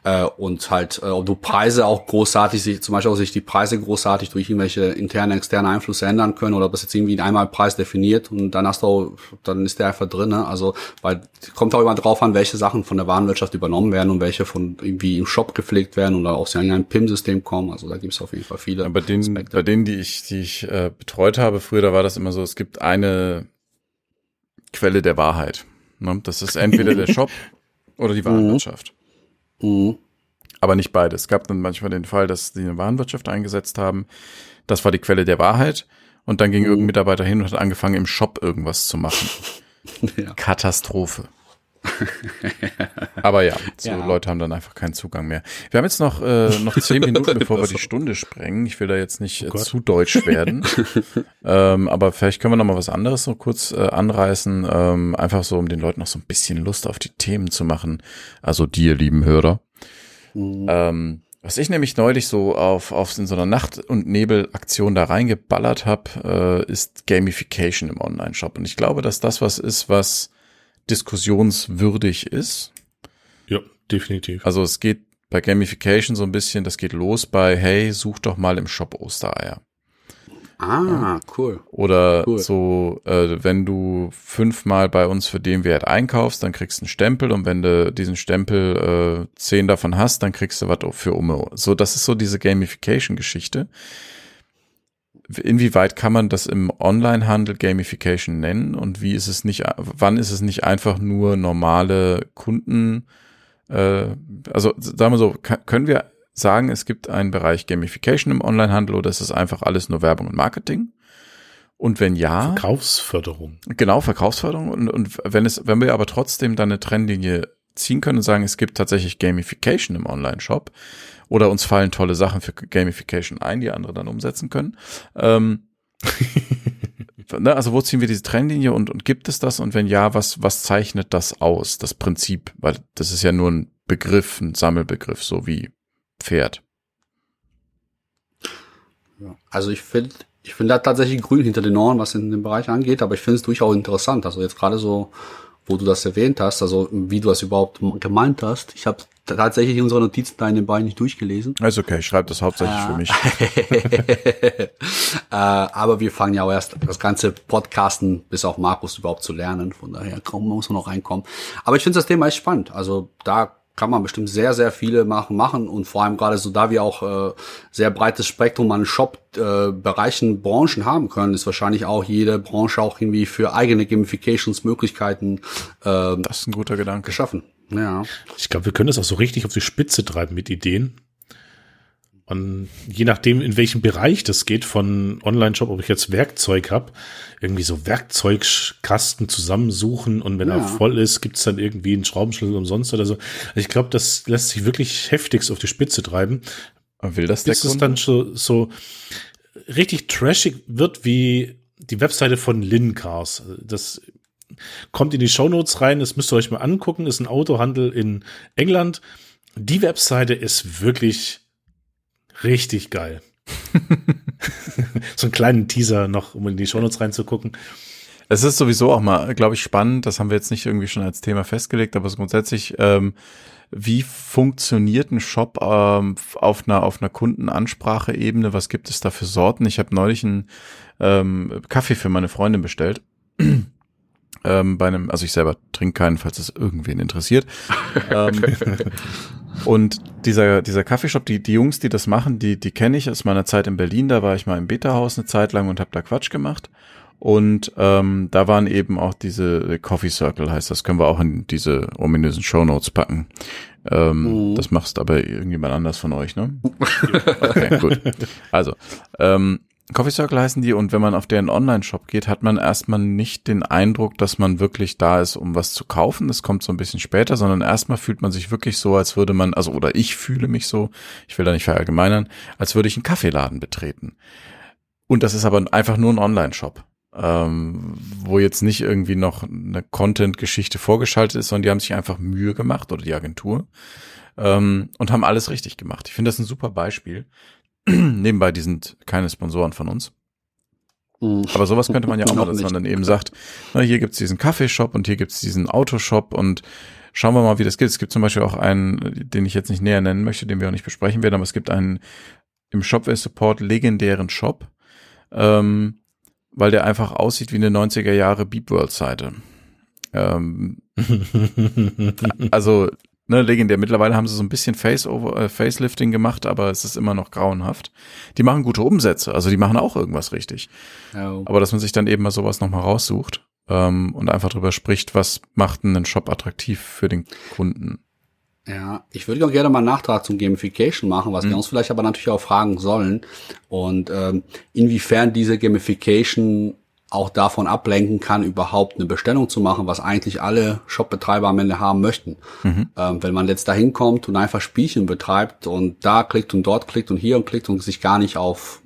[SPEAKER 3] äh, und halt, äh, ob du Preise auch großartig, sich, zum Beispiel auch sich die Preise großartig durch irgendwelche interne, externe Einflüsse ändern können oder ob das jetzt irgendwie einmal Preis definiert und dann hast du, auch, dann ist der einfach drin. Ne? Also, weil kommt auch immer drauf an, welche Sachen von der Warenwirtschaft übernommen werden und welche von irgendwie im Shop gepflegt werden oder aus irgendeinem PIM-System kommen. Also da gibt es auf jeden Fall viele.
[SPEAKER 1] Ja, bei denen, bei denen, die ich, die ich äh, betreut habe früher, da war das immer so, es gibt eine Quelle der Wahrheit. Ne? Das ist entweder der Shop oder die Warenwirtschaft.
[SPEAKER 3] Mhm.
[SPEAKER 1] Aber nicht beide. Es gab dann manchmal den Fall, dass die eine Warenwirtschaft eingesetzt haben. Das war die Quelle der Wahrheit. Und dann ging irgendein Mitarbeiter hin und hat angefangen, im Shop irgendwas zu machen.
[SPEAKER 3] Ja.
[SPEAKER 1] Katastrophe. Aber ja, so
[SPEAKER 3] Ja.
[SPEAKER 1] Leute haben dann einfach keinen Zugang mehr. Wir haben jetzt noch, äh, noch zehn Minuten, bevor wir die Stunde sprengen. Ich will da jetzt nicht äh,
[SPEAKER 2] Gott.
[SPEAKER 1] zu deutsch werden. ähm, aber vielleicht können wir noch mal was anderes so kurz äh, anreißen. Ähm, einfach so, um den Leuten noch so ein bisschen Lust auf die Themen zu machen. Also dir, lieben Hörer. Ähm, was ich nämlich neulich so auf, auf in so einer Nacht- und Nebel-Aktion da reingeballert habe, äh, ist Gamification im Online-Shop. Und ich glaube, dass das was ist, was diskussionswürdig ist.
[SPEAKER 2] Ja, definitiv.
[SPEAKER 1] Also es geht bei Gamification so ein bisschen, das geht los bei, hey, such doch mal im Shop Ostereier.
[SPEAKER 3] Ah, cool.
[SPEAKER 1] Oder
[SPEAKER 3] Cool.
[SPEAKER 1] so, äh, wenn du fünfmal bei uns für den Wert einkaufst, dann kriegst du einen Stempel und wenn du diesen Stempel äh, zehn davon hast, dann kriegst du was für Umme. So, das ist so diese Gamification-Geschichte. Inwieweit kann man das im Onlinehandel Gamification nennen und wie ist es nicht, wann ist es nicht einfach nur normale Kunden, äh, also sagen wir so, können wir sagen, es gibt einen Bereich Gamification im Onlinehandel oder ist es einfach alles nur Werbung und Marketing? Und wenn ja.
[SPEAKER 2] Verkaufsförderung.
[SPEAKER 1] Genau, Verkaufsförderung. Und, und wenn es, wenn wir aber trotzdem dann eine Trennlinie ziehen können und sagen, es gibt tatsächlich Gamification im Online-Shop oder uns fallen tolle Sachen für Gamification ein, die andere dann umsetzen können. Ähm, ne, also wo ziehen wir diese Trennlinie und, und gibt es das? Und wenn ja, was, was zeichnet das aus, das Prinzip? Weil das ist ja nur ein Begriff, ein Sammelbegriff, so wie Pferd.
[SPEAKER 3] Also ich finde, ich finde da tatsächlich grün hinter den Ohren, was in dem Bereich angeht, aber ich finde es durchaus interessant. Also jetzt gerade so, wo du das erwähnt hast, also wie du das überhaupt gemeint hast. Ich habe tatsächlich unsere Notizen da in den Beinen nicht durchgelesen.
[SPEAKER 1] Ist okay, ich schreibe das hauptsächlich für mich.
[SPEAKER 3] äh, aber wir fangen ja auch erst das ganze Podcasten bis auf Markus überhaupt zu lernen. Von daher muss man noch reinkommen. Aber ich finde das Thema echt spannend. Also da kann man bestimmt sehr, sehr viele machen, machen und vor allem gerade so, da wir auch äh, sehr breites Spektrum an Shop-Bereichen, äh, Branchen haben können, ist wahrscheinlich auch jede Branche auch irgendwie für eigene Gamifications-Möglichkeiten
[SPEAKER 1] äh, das ist ein guter Gedanke
[SPEAKER 3] geschaffen. Ja.
[SPEAKER 2] Ich glaube, wir können das auch so richtig auf die Spitze treiben mit Ideen. Und je nachdem, in welchem Bereich das geht, von Online-Shop, ob ich jetzt Werkzeug habe, irgendwie so Werkzeugkasten zusammensuchen und wenn ja. er voll ist, gibt's dann irgendwie einen Schraubenschlüssel umsonst oder so. Also ich glaube, das lässt sich wirklich heftigst auf die Spitze treiben.
[SPEAKER 1] Will das der
[SPEAKER 2] Bis es dann so, so richtig trashig wird wie die Webseite von Lin Cars. Das kommt in die Shownotes rein, das müsst ihr euch mal angucken, ist ein Autohandel in England. Die Webseite ist wirklich Richtig geil. so einen kleinen Teaser noch, um in die Shownotes reinzugucken.
[SPEAKER 1] Es ist sowieso auch mal, glaube ich, spannend, das haben wir jetzt nicht irgendwie schon als Thema festgelegt, aber grundsätzlich, ähm, wie funktioniert ein Shop ähm, auf einer auf einer Kundenansprache-Ebene? Was gibt es da für Sorten? Ich habe neulich einen ähm, Kaffee für meine Freundin bestellt. Ähm, bei einem, also ich selber trinke keinen, falls es irgendwen interessiert. ähm, und dieser, dieser Kaffeeshop, die, die Jungs, die das machen, die, die kenne ich aus meiner Zeit in Berlin. Da war ich mal im Beta-Haus eine Zeit lang und habe da Quatsch gemacht. Und ähm, da waren eben auch diese Coffee Circle, heißt das, können wir auch in diese ominösen Show Notes packen. Ähm, mhm. Das machst aber irgendjemand anders von euch, ne? okay, gut. Also, ähm, Coffee Circle heißen die und wenn man auf deren Online-Shop geht, hat man erstmal nicht den Eindruck, dass man wirklich da ist, um was zu kaufen. Das kommt so ein bisschen später, sondern erstmal fühlt man sich wirklich so, als würde man, also oder ich fühle mich so, ich will da nicht verallgemeinern, als würde ich einen Kaffeeladen betreten. Und das ist aber einfach nur ein Online-Shop, ähm, wo jetzt nicht irgendwie noch eine Content-Geschichte vorgeschaltet ist, sondern die haben sich einfach Mühe gemacht oder die Agentur ähm, und haben alles richtig gemacht. Ich finde das ein super Beispiel. Nebenbei, die sind keine Sponsoren von uns. Mhm. Aber sowas könnte man ja auch mal, dass man dann eben sagt, na, hier gibt's diesen Kaffeeshop und hier gibt's diesen Autoshop und schauen wir mal, wie das geht. Es gibt zum Beispiel auch einen, den ich jetzt nicht näher nennen möchte, den wir auch nicht besprechen werden, aber es gibt einen im Shopware Support legendären Shop, ähm, weil der einfach aussieht wie eine 90er Jahre Beep World Seite. Ähm, also ne, legendär. Mittlerweile haben sie so ein bisschen Face -over, äh, Facelifting gemacht, aber es ist immer noch grauenhaft. Die machen gute Umsätze, also die machen auch irgendwas richtig. Oh. Aber dass man sich dann eben mal sowas nochmal raussucht ähm, und einfach drüber spricht, was macht einen Shop attraktiv für den Kunden.
[SPEAKER 3] Ja, ich würde auch gerne mal einen Nachtrag zum Gamification machen, was mhm. wir uns vielleicht aber natürlich auch fragen sollen. Und ähm, inwiefern diese Gamification auch davon ablenken kann, überhaupt eine Bestellung zu machen, was eigentlich alle Shopbetreiber am Ende haben möchten. Mhm. Ähm, wenn man jetzt da hinkommt und einfach Spielchen betreibt und da klickt und dort klickt und hier und klickt und sich gar nicht auf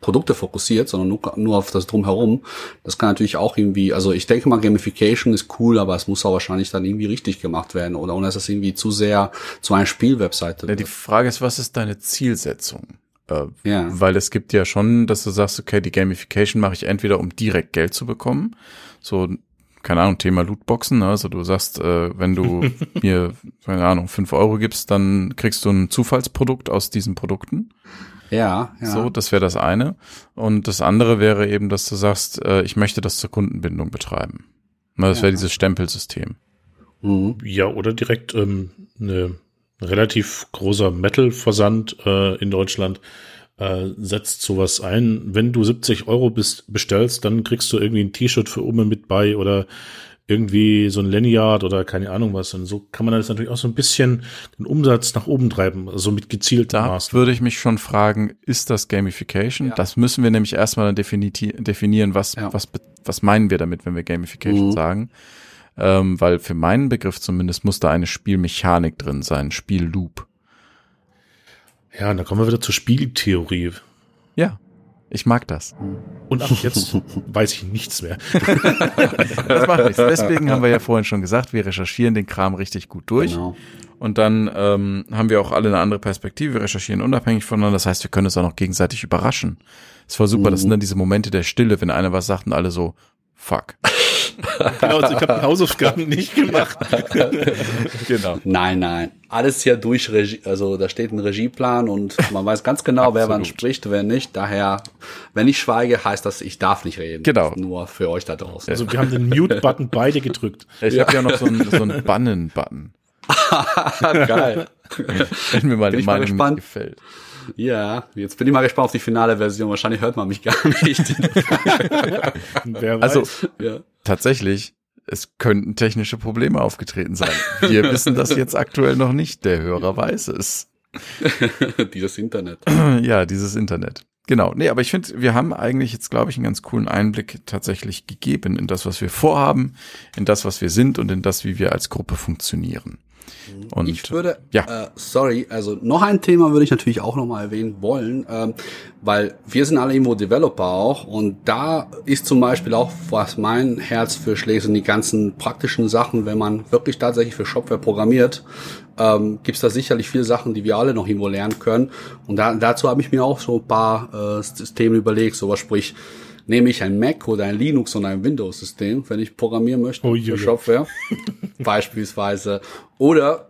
[SPEAKER 3] Produkte fokussiert, sondern nur, nur auf das Drumherum. Das kann natürlich auch irgendwie, also ich denke mal, Gamification ist cool, aber es muss auch wahrscheinlich dann irgendwie richtig gemacht werden oder ohne dass es irgendwie zu sehr zu einer Spielwebseite
[SPEAKER 1] ja, Die Frage ist, was ist deine Zielsetzung? Äh, ja. Weil es gibt ja schon, dass du sagst, okay, die Gamification mache ich entweder, um direkt Geld zu bekommen. So, keine Ahnung, Thema Lootboxen. Ne? Also du sagst, äh, wenn du mir, keine Ahnung, fünf Euro gibst, dann kriegst du ein Zufallsprodukt aus diesen Produkten.
[SPEAKER 3] Ja,
[SPEAKER 1] ja. So, das wäre das eine. Und das andere wäre eben, dass du sagst, äh, ich möchte das zur Kundenbindung betreiben. Na, das ja. wäre dieses Stempelsystem.
[SPEAKER 2] Mhm. Ja, oder direkt ähm, eine relativ großer Metal-Versand äh, in Deutschland äh, setzt sowas ein. Wenn du 70 Euro bist, bestellst, dann kriegst du irgendwie ein T-Shirt für Umme mit bei oder irgendwie so ein Lanyard oder keine Ahnung was. Und so kann man das natürlich auch so ein bisschen den Umsatz nach oben treiben, also mit gezielten
[SPEAKER 1] Da
[SPEAKER 2] Maßnahmen.
[SPEAKER 1] würde ich mich schon fragen, ist das Gamification?
[SPEAKER 3] Ja.
[SPEAKER 1] Das müssen wir nämlich erstmal definieren, was,
[SPEAKER 3] Ja.
[SPEAKER 1] was, was meinen wir damit, wenn wir Gamification
[SPEAKER 3] Mhm.
[SPEAKER 1] sagen. Ähm, weil für meinen Begriff zumindest muss da eine Spielmechanik drin sein, Spielloop.
[SPEAKER 2] Ja, und da kommen wir wieder zur Spieltheorie.
[SPEAKER 1] Ja, ich mag das.
[SPEAKER 2] Und ab jetzt weiß ich nichts mehr.
[SPEAKER 1] Das macht nichts. Deswegen haben wir ja vorhin schon gesagt, wir recherchieren den Kram richtig gut durch.
[SPEAKER 3] Genau.
[SPEAKER 1] Und dann ähm, haben wir auch alle eine andere Perspektive, wir recherchieren unabhängig voneinander. Das heißt, wir können uns auch noch gegenseitig überraschen. Es war super, das sind dann diese Momente der Stille, wenn einer was sagt und alle so, fuck.
[SPEAKER 2] Genau, also ich habe die Hausaufgaben nicht gemacht.
[SPEAKER 1] genau.
[SPEAKER 3] Nein, nein. Alles hier durch Regie, also da steht ein Regieplan und man weiß ganz genau, wer wann spricht, wer nicht. Daher, wenn ich schweige, heißt das, ich darf nicht reden.
[SPEAKER 1] Genau.
[SPEAKER 3] Nur für euch da draußen.
[SPEAKER 2] Also wir haben den Mute-Button beide gedrückt.
[SPEAKER 1] Ich habe ja noch so einen, so einen Bannen-Button,
[SPEAKER 3] Geil.
[SPEAKER 1] wenn mir mal
[SPEAKER 3] Bin
[SPEAKER 1] die
[SPEAKER 3] ich mal
[SPEAKER 1] Meinung nicht
[SPEAKER 3] gespannt.
[SPEAKER 1] gefällt.
[SPEAKER 3] Ja, jetzt bin ich mal gespannt auf die finale Version. Wahrscheinlich hört man mich gar nicht.
[SPEAKER 2] Wer
[SPEAKER 1] Also
[SPEAKER 3] ja.
[SPEAKER 1] Tatsächlich, es könnten technische Probleme aufgetreten sein. Wir wissen das jetzt aktuell noch nicht. Der Hörer weiß es.
[SPEAKER 3] Dieses Internet.
[SPEAKER 1] Ja, dieses Internet. Genau. Nee, aber ich finde, wir haben eigentlich jetzt, glaube ich, einen ganz coolen Einblick tatsächlich gegeben in das, was wir vorhaben, in das, was wir sind und in das, wie wir als Gruppe funktionieren. Und
[SPEAKER 3] ich würde,
[SPEAKER 1] ja.
[SPEAKER 3] äh, sorry, also noch ein Thema würde ich natürlich auch nochmal erwähnen wollen, ähm, weil wir sind alle irgendwo Developer auch und da ist zum Beispiel auch, was mein Herz für schlägt, sind die ganzen praktischen Sachen, wenn man wirklich tatsächlich für Shopware programmiert, ähm, gibt es da sicherlich viele Sachen, die wir alle noch irgendwo lernen können und da, dazu habe ich mir auch so ein paar äh, Systeme überlegt, sowas sprich, nehme ich ein Mac oder ein Linux oder ein Windows-System, wenn ich programmieren möchte
[SPEAKER 2] Ui,
[SPEAKER 3] für. Shopware, beispielsweise. Oder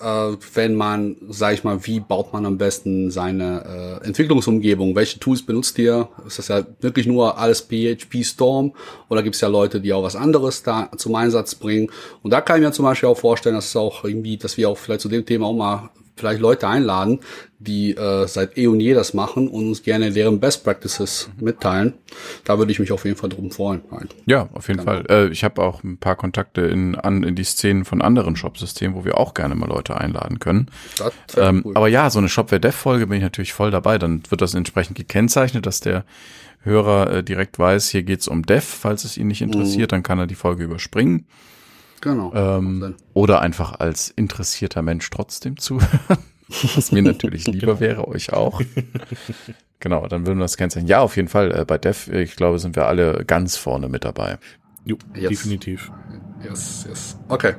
[SPEAKER 3] äh, wenn man, sag ich mal, wie baut man am besten seine äh, Entwicklungsumgebung? Welche Tools benutzt ihr? Ist das ja wirklich nur alles PHP Storm? Oder gibt es ja Leute, die auch was anderes da zum Einsatz bringen? Und da kann ich mir zum Beispiel auch vorstellen, dass es auch irgendwie, dass wir auch vielleicht zu dem Thema auch mal vielleicht Leute einladen, die äh, seit eh und je das machen und uns gerne deren Best Practices mitteilen. Da würde ich mich auf jeden Fall drum freuen. Halt.
[SPEAKER 1] Ja, auf jeden Fall. Äh, ich habe auch ein paar Kontakte in, an, in die Szenen von anderen Shop-Systemen, wo wir auch gerne mal Leute einladen können. Ähm,
[SPEAKER 3] cool.
[SPEAKER 1] Aber ja, so eine Shopware-Dev-Folge bin ich natürlich voll dabei. Dann wird das entsprechend gekennzeichnet, dass der Hörer äh, direkt weiß, hier geht's um Dev. Falls es ihn nicht interessiert, dann kann er die Folge überspringen.
[SPEAKER 3] Genau.
[SPEAKER 1] Ähm, oder einfach als interessierter Mensch trotzdem zuhören. Was mir natürlich lieber wäre, euch auch. Genau, dann würden wir das kennzeichnen. Ja, auf jeden Fall. Äh, bei Dev, ich glaube, sind wir alle ganz vorne mit dabei.
[SPEAKER 2] Jo,
[SPEAKER 3] Yes.
[SPEAKER 2] definitiv.
[SPEAKER 3] yes, yes. Okay.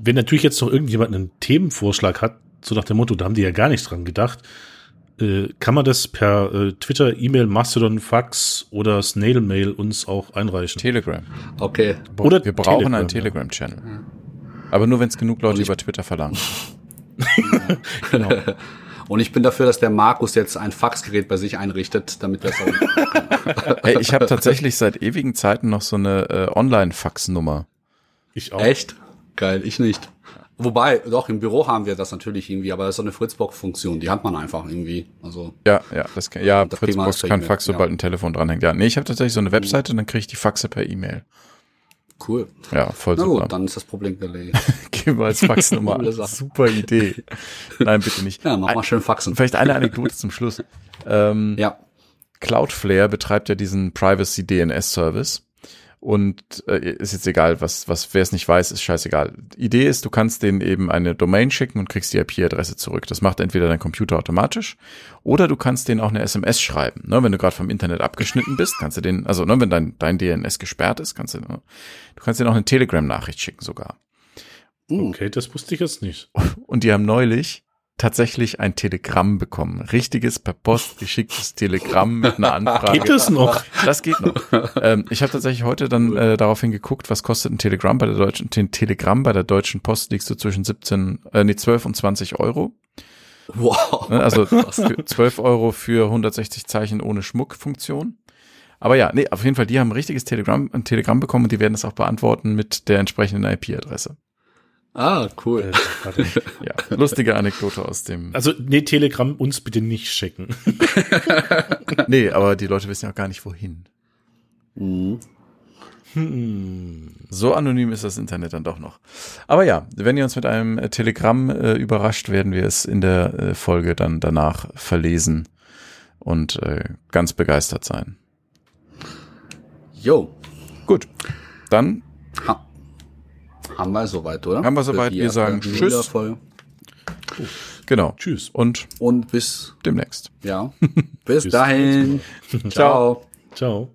[SPEAKER 2] Wenn natürlich jetzt noch irgendjemand einen Themenvorschlag hat, so nach dem Motto, da haben die ja gar nicht dran gedacht, äh, kann man das per äh, Twitter, E-Mail, Mastodon, Fax oder Snail Mail uns auch einreichen.
[SPEAKER 1] Telegram.
[SPEAKER 3] Okay.
[SPEAKER 2] Oder
[SPEAKER 1] wir brauchen
[SPEAKER 2] Telegram,
[SPEAKER 1] einen
[SPEAKER 2] ja.
[SPEAKER 1] Telegram-Channel. Aber nur, wenn es genug Leute über Twitter verlangen.
[SPEAKER 2] Genau.
[SPEAKER 3] Und ich bin dafür, dass der Markus jetzt ein Faxgerät bei sich einrichtet, damit das auch.
[SPEAKER 1] Hey, ich habe tatsächlich seit ewigen Zeiten noch so eine äh, Online-Fax-Nummer.
[SPEAKER 2] Ich auch.
[SPEAKER 3] Echt? Geil, ich nicht. Wobei, doch, im Büro haben wir das natürlich irgendwie, aber das ist so eine Fritzbox-Funktion, die hat man einfach irgendwie. Also,
[SPEAKER 1] Ja, ja, das kann, ja,
[SPEAKER 3] Das
[SPEAKER 1] Fritzbox kann Fax, sobald
[SPEAKER 3] ja.
[SPEAKER 1] ein Telefon dranhängt. Ja, nee, ich habe tatsächlich so eine Webseite und dann kriege ich die Faxe per E-Mail.
[SPEAKER 3] cool.
[SPEAKER 1] Ja, voll
[SPEAKER 3] Na
[SPEAKER 1] super.
[SPEAKER 3] gut, dann ist das Problem gelegt.
[SPEAKER 1] Geben wir als Faxnummer. Super Idee. Nein, bitte nicht.
[SPEAKER 3] Ja, mach mal schön Faxen.
[SPEAKER 1] Vielleicht eine Anekdote zum Schluss. Ähm,
[SPEAKER 3] Ja.
[SPEAKER 1] Cloudflare betreibt ja diesen Privacy DNS Service. Und äh, ist jetzt egal, was, was, wer es nicht weiß, ist scheißegal. Idee ist, du kannst denen eben eine Domain schicken und kriegst die IP-Adresse zurück. Das macht entweder dein Computer automatisch oder du kannst denen auch eine SMS schreiben. Ne, wenn du gerade vom Internet abgeschnitten bist, kannst du den, also ne, wenn dein, dein DNS gesperrt ist, kannst du, ne, du kannst denen auch eine Telegram-Nachricht schicken sogar.
[SPEAKER 3] Uh,
[SPEAKER 2] Okay, das wusste ich jetzt nicht.
[SPEAKER 1] Und die haben neulich tatsächlich ein Telegramm bekommen. Richtiges per Post geschicktes Telegramm mit einer Anfrage.
[SPEAKER 2] Geht das noch?
[SPEAKER 1] Das geht noch. ähm, ich habe tatsächlich heute dann äh, daraufhin geguckt, was kostet ein Telegramm bei der deutschen ein Telegramm bei der deutschen Post liegst du zwischen 17 äh, nee 12 und 20 Euro.
[SPEAKER 3] wow.
[SPEAKER 1] Ne? Also für 12 Euro für 160 Zeichen ohne Schmuckfunktion. Aber ja, nee, auf jeden Fall, die haben ein richtiges Telegramm, ein Telegramm bekommen und die werden es auch beantworten mit der entsprechenden IP-Adresse.
[SPEAKER 3] Ah, cool.
[SPEAKER 2] Äh, warte.
[SPEAKER 1] Ja, lustige Anekdote aus dem.
[SPEAKER 2] Also, nee, Telegram uns bitte nicht schicken.
[SPEAKER 1] Nee, aber die Leute wissen ja auch gar nicht wohin.
[SPEAKER 3] Mhm.
[SPEAKER 1] So anonym ist das Internet dann doch noch. Aber ja, wenn ihr uns mit einem äh, Telegramm äh, überrascht, werden wir es in der äh, Folge dann danach verlesen und äh, ganz begeistert sein.
[SPEAKER 3] Jo,
[SPEAKER 1] Gut, dann
[SPEAKER 3] ha haben wir soweit, oder?
[SPEAKER 1] Haben wir soweit.
[SPEAKER 3] Die
[SPEAKER 1] Wir sagen Tschüss.
[SPEAKER 3] Nuller-Folge.
[SPEAKER 1] genau.
[SPEAKER 2] Tschüss.
[SPEAKER 1] Und
[SPEAKER 3] Und bis,
[SPEAKER 1] demnächst.
[SPEAKER 3] ja,
[SPEAKER 2] Bis
[SPEAKER 3] dahin. Ciao.
[SPEAKER 2] Ciao.